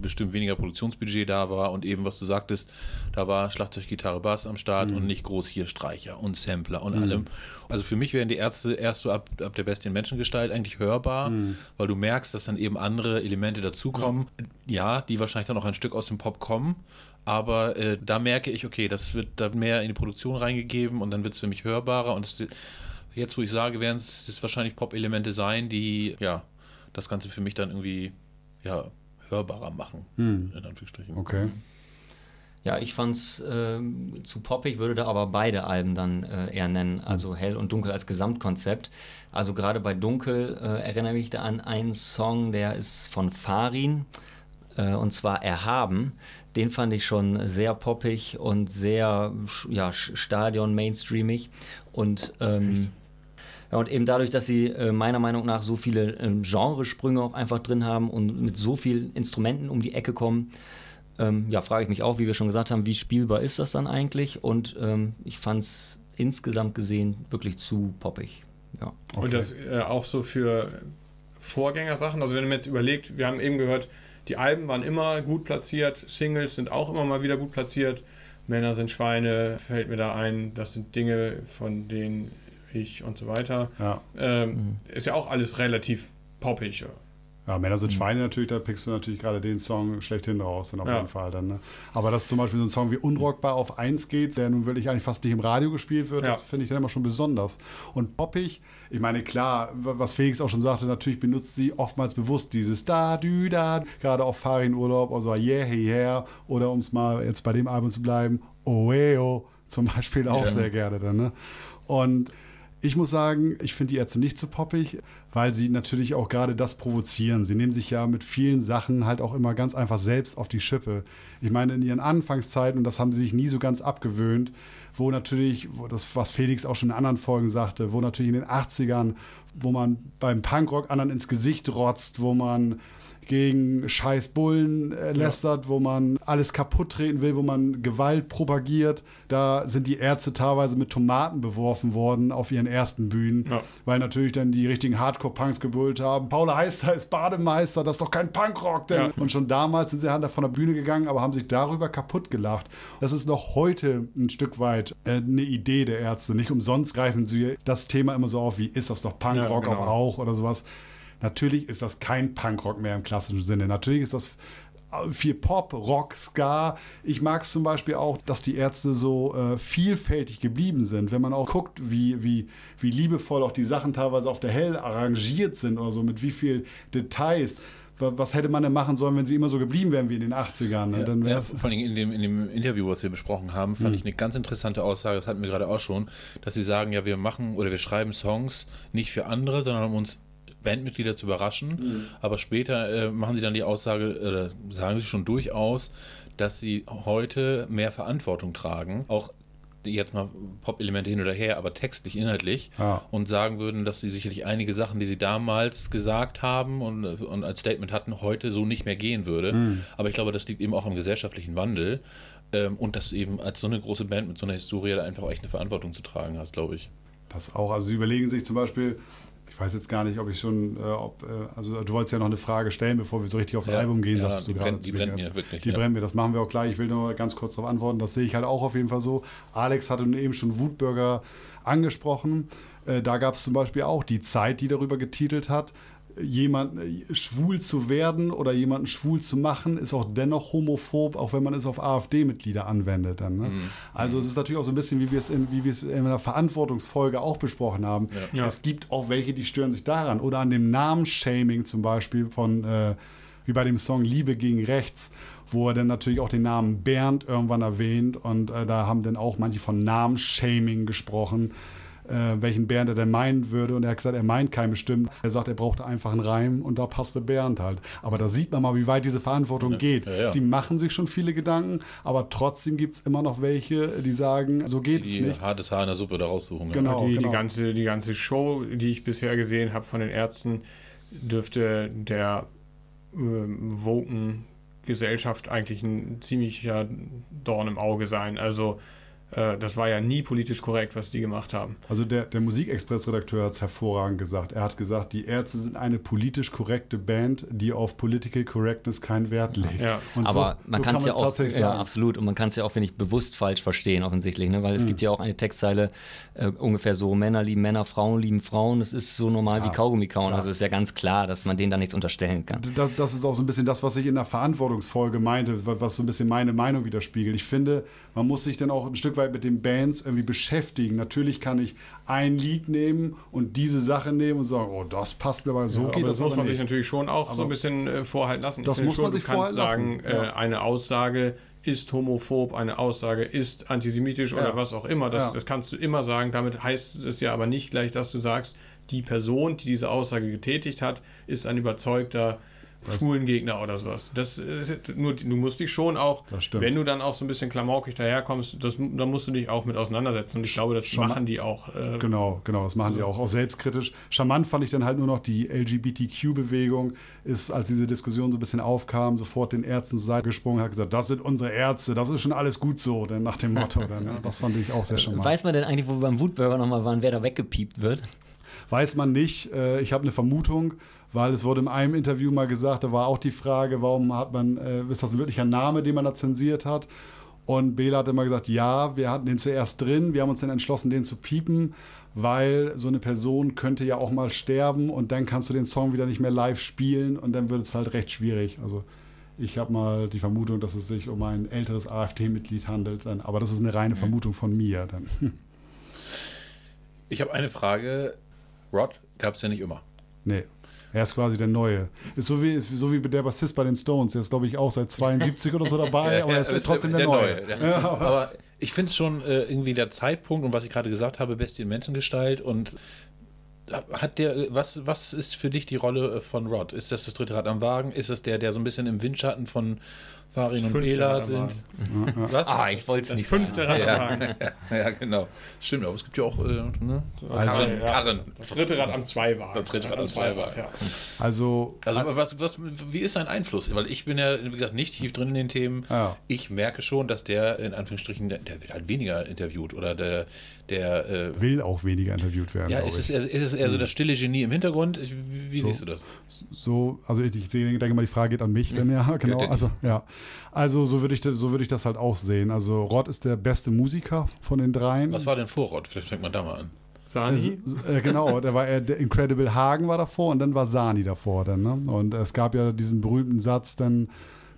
bestimmt weniger Produktionsbudget da war und eben, was du sagtest, da war Schlagzeug, Gitarre, Bass am Start und nicht groß hier Streicher und Sampler und allem. Also für mich wären die Ärzte erst so ab, ab der besten Menschengestalt eigentlich hörbar, weil du merkst, dass dann eben andere Elemente dazukommen. Ja, die wahrscheinlich dann auch ein Stück aus dem Pop kommen. Aber äh, da merke ich, okay, das wird da mehr in die Produktion reingegeben und dann wird es für mich hörbarer. Und es, jetzt, wo ich sage, werden es wahrscheinlich Pop-Elemente sein, die ja das Ganze für mich dann irgendwie ja, hörbarer machen. In Anführungsstrichen. Okay. Ja, ich fand's ähm, zu poppig, würde da aber beide Alben dann äh, eher nennen, also Hell und Dunkel als Gesamtkonzept. Also gerade bei Dunkel äh, erinnere mich da an einen Song, der ist von Farin äh, und zwar Erhaben. Den fand ich schon sehr poppig und sehr ja, Stadion-mainstreamig und ähm, und eben dadurch, dass sie äh, meiner Meinung nach so viele ähm, Genresprünge auch einfach drin haben und mit so vielen Instrumenten um die Ecke kommen, ähm, ja, frage ich mich auch, wie wir schon gesagt haben, wie spielbar ist das dann eigentlich? Und ähm, ich fand es insgesamt gesehen wirklich zu poppig. Ja. Und das äh, auch so für Vorgängersachen. Also wenn man jetzt überlegt, wir haben eben gehört, die Alben waren immer gut platziert, Singles sind auch immer mal wieder gut platziert. Männer sind Schweine, fällt mir da ein. Das sind Dinge, von denen ich und so weiter. Ja. Ähm, Ist ja auch alles relativ poppig. Ja, Männer sind Schweine natürlich, da pickst du natürlich gerade den Song schlechthin raus, dann auf Ja. jeden Fall dann. Ne? Aber dass zum Beispiel so ein Song wie Unrockbar auf 1 geht, der nun wirklich eigentlich fast nicht im Radio gespielt wird, Ja. das finde ich dann immer schon besonders. Und poppig, ich meine, klar, was Felix auch schon sagte, natürlich benutzt sie oftmals bewusst dieses da, dü, da, gerade auf Farin-Urlaub, also yeah, hey, yeah, oder um es mal jetzt bei dem Album zu bleiben, oeo zum Beispiel auch Ja. sehr gerne dann. Ne? Und ich muss sagen, ich finde die Ärzte nicht so poppig, weil sie natürlich auch gerade das provozieren. Sie nehmen sich ja mit vielen Sachen halt auch immer ganz einfach selbst auf die Schippe. Ich meine, in ihren Anfangszeiten, und das haben sie sich nie so ganz abgewöhnt, wo natürlich, wo das, was Felix auch schon in anderen Folgen sagte, wo natürlich in den 80ern, wo man beim Punkrock anderen ins Gesicht rotzt, wo man gegen scheiß Bullen äh, lästert, wo man alles kaputt treten will, wo man Gewalt propagiert. Da sind die Ärzte teilweise mit Tomaten beworfen worden auf ihren ersten Bühnen, Ja. weil natürlich dann die richtigen Hardcore-Punks gebrüllt haben, Paula Heister ist Bademeister, das ist doch kein Punkrock. Denn. Ja. Und schon damals sind sie halt von der Bühne gegangen, aber haben sich darüber kaputt gelacht. Das ist noch heute ein Stück weit äh, eine Idee der Ärzte. Nicht umsonst greifen sie das Thema immer so auf, wie ist das doch Punkrock Ja, genau. auf auch oder sowas. Natürlich ist das kein Punkrock mehr im klassischen Sinne. Natürlich ist das viel Pop, Rock, Ska. Ich mag es zum Beispiel auch, dass die Ärzte so äh, vielfältig geblieben sind. Wenn man auch guckt, wie, wie, wie liebevoll auch die Sachen teilweise auf der Hell arrangiert sind oder so, mit wie viel Details. Wa- Was hätte man denn machen sollen, wenn sie immer so geblieben wären wie in den 80ern? Ne? Dann ja, vor allem in dem, in dem Interview, was wir besprochen haben, fand ich eine ganz interessante Aussage, das hatten wir gerade auch schon, dass sie sagen, ja, wir machen oder wir schreiben Songs nicht für andere, sondern um uns Bandmitglieder zu überraschen. Aber später äh, machen sie dann die Aussage, oder sagen sie schon durchaus, dass sie heute mehr Verantwortung tragen, auch jetzt mal Pop-Elemente hin oder her, aber textlich, inhaltlich Ja. und sagen würden, dass sie sicherlich einige Sachen, die sie damals gesagt haben und, und als Statement hatten, heute so nicht mehr gehen würde. Hm. Aber ich glaube, das liegt eben auch am gesellschaftlichen Wandel ähm, und dass du eben als so eine große Band mit so einer Historie da einfach echt eine Verantwortung zu tragen hast, glaube ich. Das auch. Also sie überlegen sich zum Beispiel, weiß jetzt gar nicht, ob ich schon, äh, ob, äh, also du wolltest ja noch eine Frage stellen, bevor wir so richtig aufs Ja, Album gehen, ja, sagst die du gerade. die brennt Beginn. mir wirklich, Die ja. brennt mir, das machen wir auch gleich. Ich will nur ganz kurz darauf antworten. Das sehe ich halt auch auf jeden Fall so. Alex hatte eben schon Wutbürger angesprochen. Äh, da gab es zum Beispiel auch die Zeit, die darüber getitelt hat, jemanden äh, schwul zu werden oder jemanden schwul zu machen, ist auch dennoch homophob, auch wenn man es auf AfD-Mitglieder anwendet. Dann, ne? Mhm. Also es ist natürlich auch so ein bisschen, wie wir es in, wie wir es in einer Verantwortungsfolge auch besprochen haben. Ja. Es gibt auch welche, die stören sich daran. Oder an dem Namensshaming zum Beispiel von, äh, wie bei dem Song Liebe gegen Rechts, wo er dann natürlich auch den Namen Bernd irgendwann erwähnt. Und äh, da haben dann auch manche von Namensshaming gesprochen äh, welchen Bernd er denn meinen würde. Und er hat gesagt, er meint keinen bestimmt. Er sagt, er brauchte einfach einen Reim und da passte Bernd halt. Aber da sieht man mal, wie weit diese Verantwortung geht. ja, ja. Sie machen sich schon viele Gedanken, aber trotzdem gibt es immer noch welche, die sagen, so geht es Die nicht. hartes Haar in der Suppe da raussuchen. ja. Genau. die, die, ganze, die ganze Show, die ich bisher gesehen habe von den Ärzten, dürfte der ähm, woken Gesellschaft eigentlich ein ziemlicher Dorn im Auge sein. Also äh, das war ja nie politisch korrekt, was die gemacht haben. Also der, der Musikexpress-Redakteur hat es hervorragend gesagt. Er hat gesagt, die Ärzte sind eine politisch korrekte Band, die auf Political Correctness keinen Wert legt. Ja. Und Aber so, man so kann es ja auch, ja, sagen. absolut. Und man kann es ja auch, finde ich, bewusst falsch verstehen, offensichtlich. Ne? Weil es gibt ja auch eine Textzeile äh, ungefähr so: Männer lieben Männer, Frauen lieben Frauen. Das ist so normal wie Kaugummi kauen. Also ist ja ganz klar, dass man denen da nichts unterstellen kann. Das, das ist auch so ein bisschen das, was ich in der Verantwortungsfolge meinte, wa- was so ein bisschen meine Meinung widerspiegelt. Ich finde, man muss sich dann auch ein Stück weit mit den Bands irgendwie beschäftigen. Natürlich kann ich ein Lied nehmen und diese Sache nehmen und sagen, oh, das passt mir, aber so Ja, geht aber das das muss aber man nicht. sich natürlich schon auch so ein bisschen äh, vorhalten lassen. Ich Das muss schon, man sich vorhalten sagen, lassen, ja. äh, eine Aussage ist homophob, eine Aussage ist antisemitisch oder Ja. was auch immer. Das, Ja. das kannst du immer sagen. Damit heißt es ja aber nicht gleich, dass du sagst, die Person, die diese Aussage getätigt hat, ist ein überzeugter Schwulengegner oder sowas. Das ist, nur, du musst dich schon auch, wenn du dann auch so ein bisschen klamaukig daherkommst, das, da musst du dich auch mit auseinandersetzen. Und ich glaube, das Schon mal- machen die auch. Äh, Genau, genau, das machen die auch, auch selbstkritisch. Charmant fand ich dann halt nur noch die LGBTQ-Bewegung, ist, als diese Diskussion so ein bisschen aufkam, sofort den Ärzten zur Seite gesprungen, hat gesagt, das sind unsere Ärzte, das ist schon alles gut so, denn nach dem Motto. Dann, ja, das fand ich auch sehr charmant. Weiß man denn eigentlich, wo wir beim Wutburger nochmal waren, wer da weggepiept wird? Weiß man nicht. Äh, ich habe eine Vermutung, weil es wurde in einem Interview mal gesagt, da war auch die Frage, warum hat man, äh, ist das ein wirklicher Name, den man da zensiert hat? Und Bela hat immer gesagt, ja, wir hatten den zuerst drin, wir haben uns dann entschlossen, den zu piepen, weil so eine Person könnte ja auch mal sterben und dann kannst du den Song wieder nicht mehr live spielen und dann wird es halt recht schwierig. Also ich habe mal die Vermutung, dass es sich um ein älteres AfD-Mitglied handelt, dann, aber das ist eine reine Vermutung von mir. Dann. Ich habe eine Frage. Rod gab es ja nicht immer. Nee. Er ist quasi der Neue. Ist so wie, ist so wie der Bassist bei den Stones. Der ist, glaube ich, auch seit 72 oder so dabei, aber er ist trotzdem der, Neue. Der- aber ich finde es schon äh, irgendwie der Zeitpunkt und was ich gerade gesagt habe, Bestie in Menschengestalt und hat der, was, was ist für dich die Rolle äh, von Rod? Ist das das dritte Rad am Wagen? Ist das der, der so ein bisschen im Windschatten von Farin und Bela sind? Wagen. Was? Ah, ich wollte es Das nicht fünfte sagen. Rad am Wagen. Ja, genau. Stimmt, aber es gibt ja auch äh, ne? Also- Karren, Ja. Karren. Das dritte Rad am Zweiwagen. Das dritte Rad am Zweiwagen. ja. Also, Also was, was, wie ist sein Einfluss? Weil ich bin ja, wie gesagt, nicht tief drin in den Themen. Ja. Ich merke schon, dass der in Anführungsstrichen, der, der wird halt weniger interviewt oder der, der äh, will auch weniger interviewt werden. ja, ist es, eher, ist es eher so das stille Genie im Hintergrund? Ich, wie wie So. siehst du das? So, also ich, denke mal, die Frage geht an mich, denn ja, genau. Also, ja. Also so würde ich, das- so würde ich das halt auch sehen. Also Rod ist der beste Musiker von den dreien. Was war denn Vorrot? Vielleicht fängt man da mal an. Sani? S- äh, genau, der war äh, der Incredible Hagen war davor und dann war Sani davor dann, ne? Und es gab ja diesen berühmten Satz dann,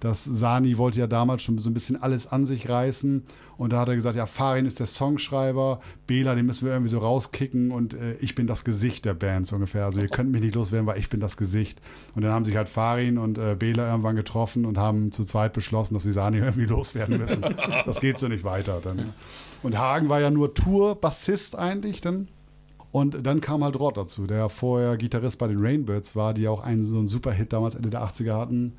dass Sani wollte ja damals schon so ein bisschen alles an sich reißen und da hat er gesagt, ja, Farin ist der Songschreiber, Bela, den müssen wir irgendwie so rauskicken und äh, ich bin das Gesicht der Band so ungefähr. Also ihr könnt mich nicht loswerden, weil ich bin das Gesicht. Und dann haben sich halt Farin und äh, Bela irgendwann getroffen und haben zu zweit beschlossen, dass sie Sani irgendwie loswerden müssen. das geht so nicht weiter dann. Und Hagen war ja nur Tour-Bassist eigentlich dann. Und dann kam halt Rod dazu, der vorher Gitarrist bei den Rainbirds war, die auch einen so einen Superhit damals Ende der 80er hatten.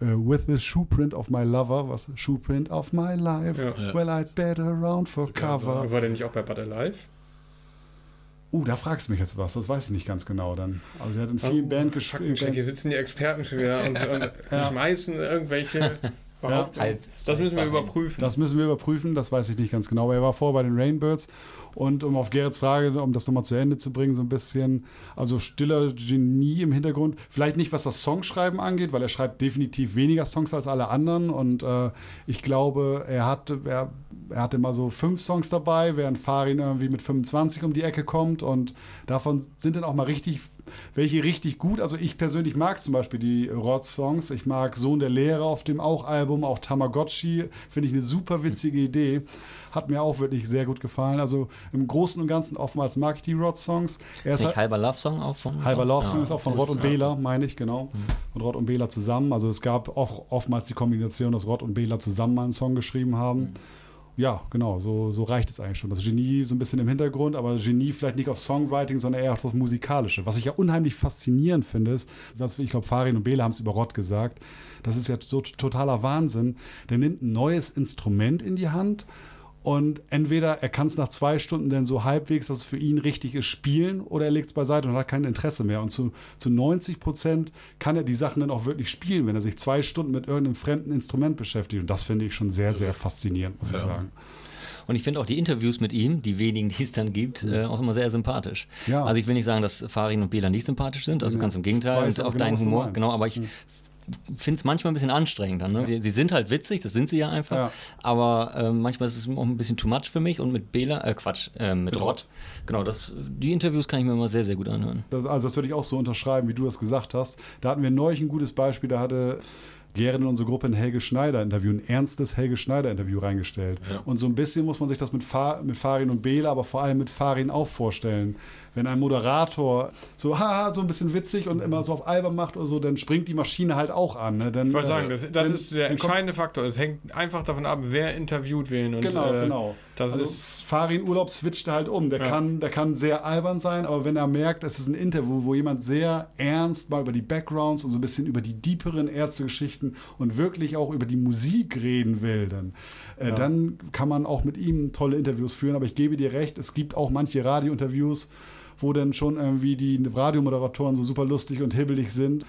Äh, With the Shoeprint of my lover, was Shoeprint of my life. Ja. Well, I'd better around for cover. War der nicht auch bei But Alive? Uh, da fragst du mich jetzt was, das weiß ich nicht ganz genau dann. Also er hat in vielen Oh, Band Faktencheck, hier gespielt. sitzen die Experten schon wieder und, und schmeißen irgendwelche halb- das müssen wir überprüfen. Das müssen wir überprüfen, das weiß ich nicht ganz genau. Aber er war vorher bei den Rainbirds. Und um auf Gerrits Frage, um das nochmal zu Ende zu bringen, so ein bisschen, also stiller Genie im Hintergrund. Vielleicht nicht, was das Songschreiben angeht, weil er schreibt definitiv weniger Songs als alle anderen. Und äh, ich glaube, er hatte, er, er hatte mal so fünf Songs dabei, während Farin irgendwie mit 25 um die Ecke kommt. Und davon sind dann auch mal richtig welche richtig gut. Also ich persönlich mag zum Beispiel die Rod-Songs. Ich mag Sohn der Lehrer auf dem auch-Album, auch Tamagotchi. Finde ich eine super witzige Idee. Hat mir auch wirklich sehr gut gefallen. Also im Großen und Ganzen oftmals mag ich die Rod-Songs. Er Ist ist nicht halber Love Song auch von? Halber Love Song Ja, ist auch von Rod und ja. Bela, meine ich, genau. Von Rod und Bela zusammen. Also es gab auch oftmals die Kombination, dass Rod und Bela zusammen einen Song geschrieben haben. Ja, genau, so, so reicht es eigentlich schon. Das Genie so ein bisschen im Hintergrund, aber Genie vielleicht nicht auf Songwriting, sondern eher auf das Musikalische. Was ich ja unheimlich faszinierend finde, ist, was ich glaube, Farin und Bela haben es über Rod gesagt, das ist ja so totaler Wahnsinn. Der nimmt ein neues Instrument in die Hand und entweder er kann es nach zwei Stunden dann so halbwegs, dass es für ihn richtig ist, spielen oder er legt es beiseite und hat kein Interesse mehr. Und zu, zu 90 Prozent kann er die Sachen dann auch wirklich spielen, wenn er sich zwei Stunden mit irgendeinem fremden Instrument beschäftigt. Und das finde ich schon sehr, sehr faszinierend, muss ich sagen. Und ich finde auch die Interviews mit ihm, die wenigen, die es dann gibt, äh, auch immer sehr sympathisch. Ja. Also ich will nicht sagen, dass Farin und Bela nicht sympathisch sind, also ganz im Gegenteil. Weiß und auch genau, dein Humor, genau, aber ich finde es manchmal ein bisschen anstrengend dann. Ne? Sie, sie sind halt witzig, das sind sie ja einfach. Ja. Aber äh, manchmal ist es auch ein bisschen too much für mich und mit Bela, äh Quatsch, äh, mit, Mit. Rod. Genau, das, die Interviews kann ich mir immer sehr, sehr gut anhören. Das, also das würde ich auch so unterschreiben, wie du das gesagt hast. Da hatten wir neulich ein gutes Beispiel, da hatte Gerrit in unsere Gruppe ein Helge Schneider-Interview, ein ernstes Helge Schneider-Interview reingestellt. Und so ein bisschen muss man sich das mit, Fa mit Farin und Bela, aber vor allem mit Farin auch vorstellen. Wenn ein Moderator so, haha, so ein bisschen witzig und immer so auf albern macht oder so, dann springt die Maschine halt auch an. Ne? Dann, Ich wollte äh, sagen, das, das wenn- ist der entscheidende Faktor. Es hängt einfach davon ab, wer interviewt wen. Und, Genau, äh, genau. Das also ist Farin Urlaub switcht da halt um. Der, Ja. kann, der kann sehr albern sein, aber wenn er merkt, es ist ein Interview, wo jemand sehr ernst mal über die Backgrounds und so ein bisschen über die deeperen Ärztegeschichten und wirklich auch über die Musik reden will, dann, äh, dann kann man auch mit ihm tolle Interviews führen. Aber ich gebe dir recht, es gibt auch manche Radiointerviews, wo dann schon irgendwie die Radiomoderatoren so super lustig und hibbelig sind.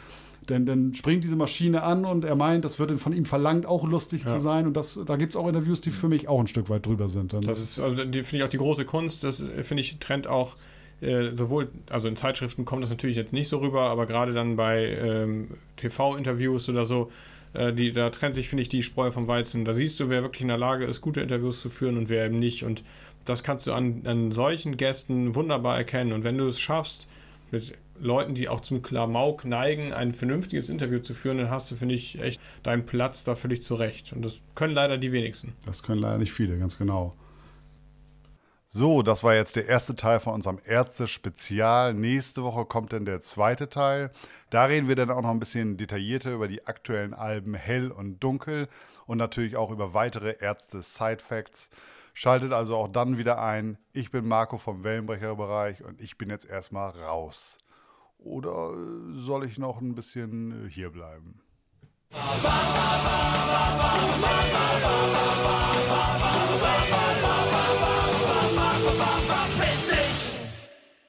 Denn dann springt diese Maschine an und er meint, das wird dann von ihm verlangt, auch lustig zu sein. Und das, da gibt es auch Interviews, die für mich auch ein Stück weit drüber sind. Dann Das ist, also finde ich auch die große Kunst. Das äh, finde ich trennt auch äh, sowohl, also in Zeitschriften kommt das natürlich jetzt nicht so rüber, aber gerade dann bei ähm, TV-Interviews oder so, äh, die, da trennt sich, finde ich, die Spreu vom Weizen. Da siehst du, wer wirklich in der Lage ist, gute Interviews zu führen und wer eben nicht. Und das kannst du an, an solchen Gästen wunderbar erkennen. Und wenn du es schaffst, mit Leuten, die auch zum Klamauk neigen, ein vernünftiges Interview zu führen, dann hast du, finde ich, echt deinen Platz da völlig zurecht. Und das können leider die wenigsten. Das können leider nicht viele, ganz genau. So, das war jetzt der erste Teil von unserem Ärzte-Spezial. Nächste Woche kommt dann der zweite Teil. Da reden wir dann auch noch ein bisschen detaillierter über die aktuellen Alben Hell und Dunkel und natürlich auch über weitere Ärzte-Side-Facts. Schaltet also auch dann wieder ein. Ich bin Marco vom Wellenbrecherbereich und ich bin jetzt erstmal raus. Oder äh, soll ich noch ein bisschen äh, hier bleiben? Ba,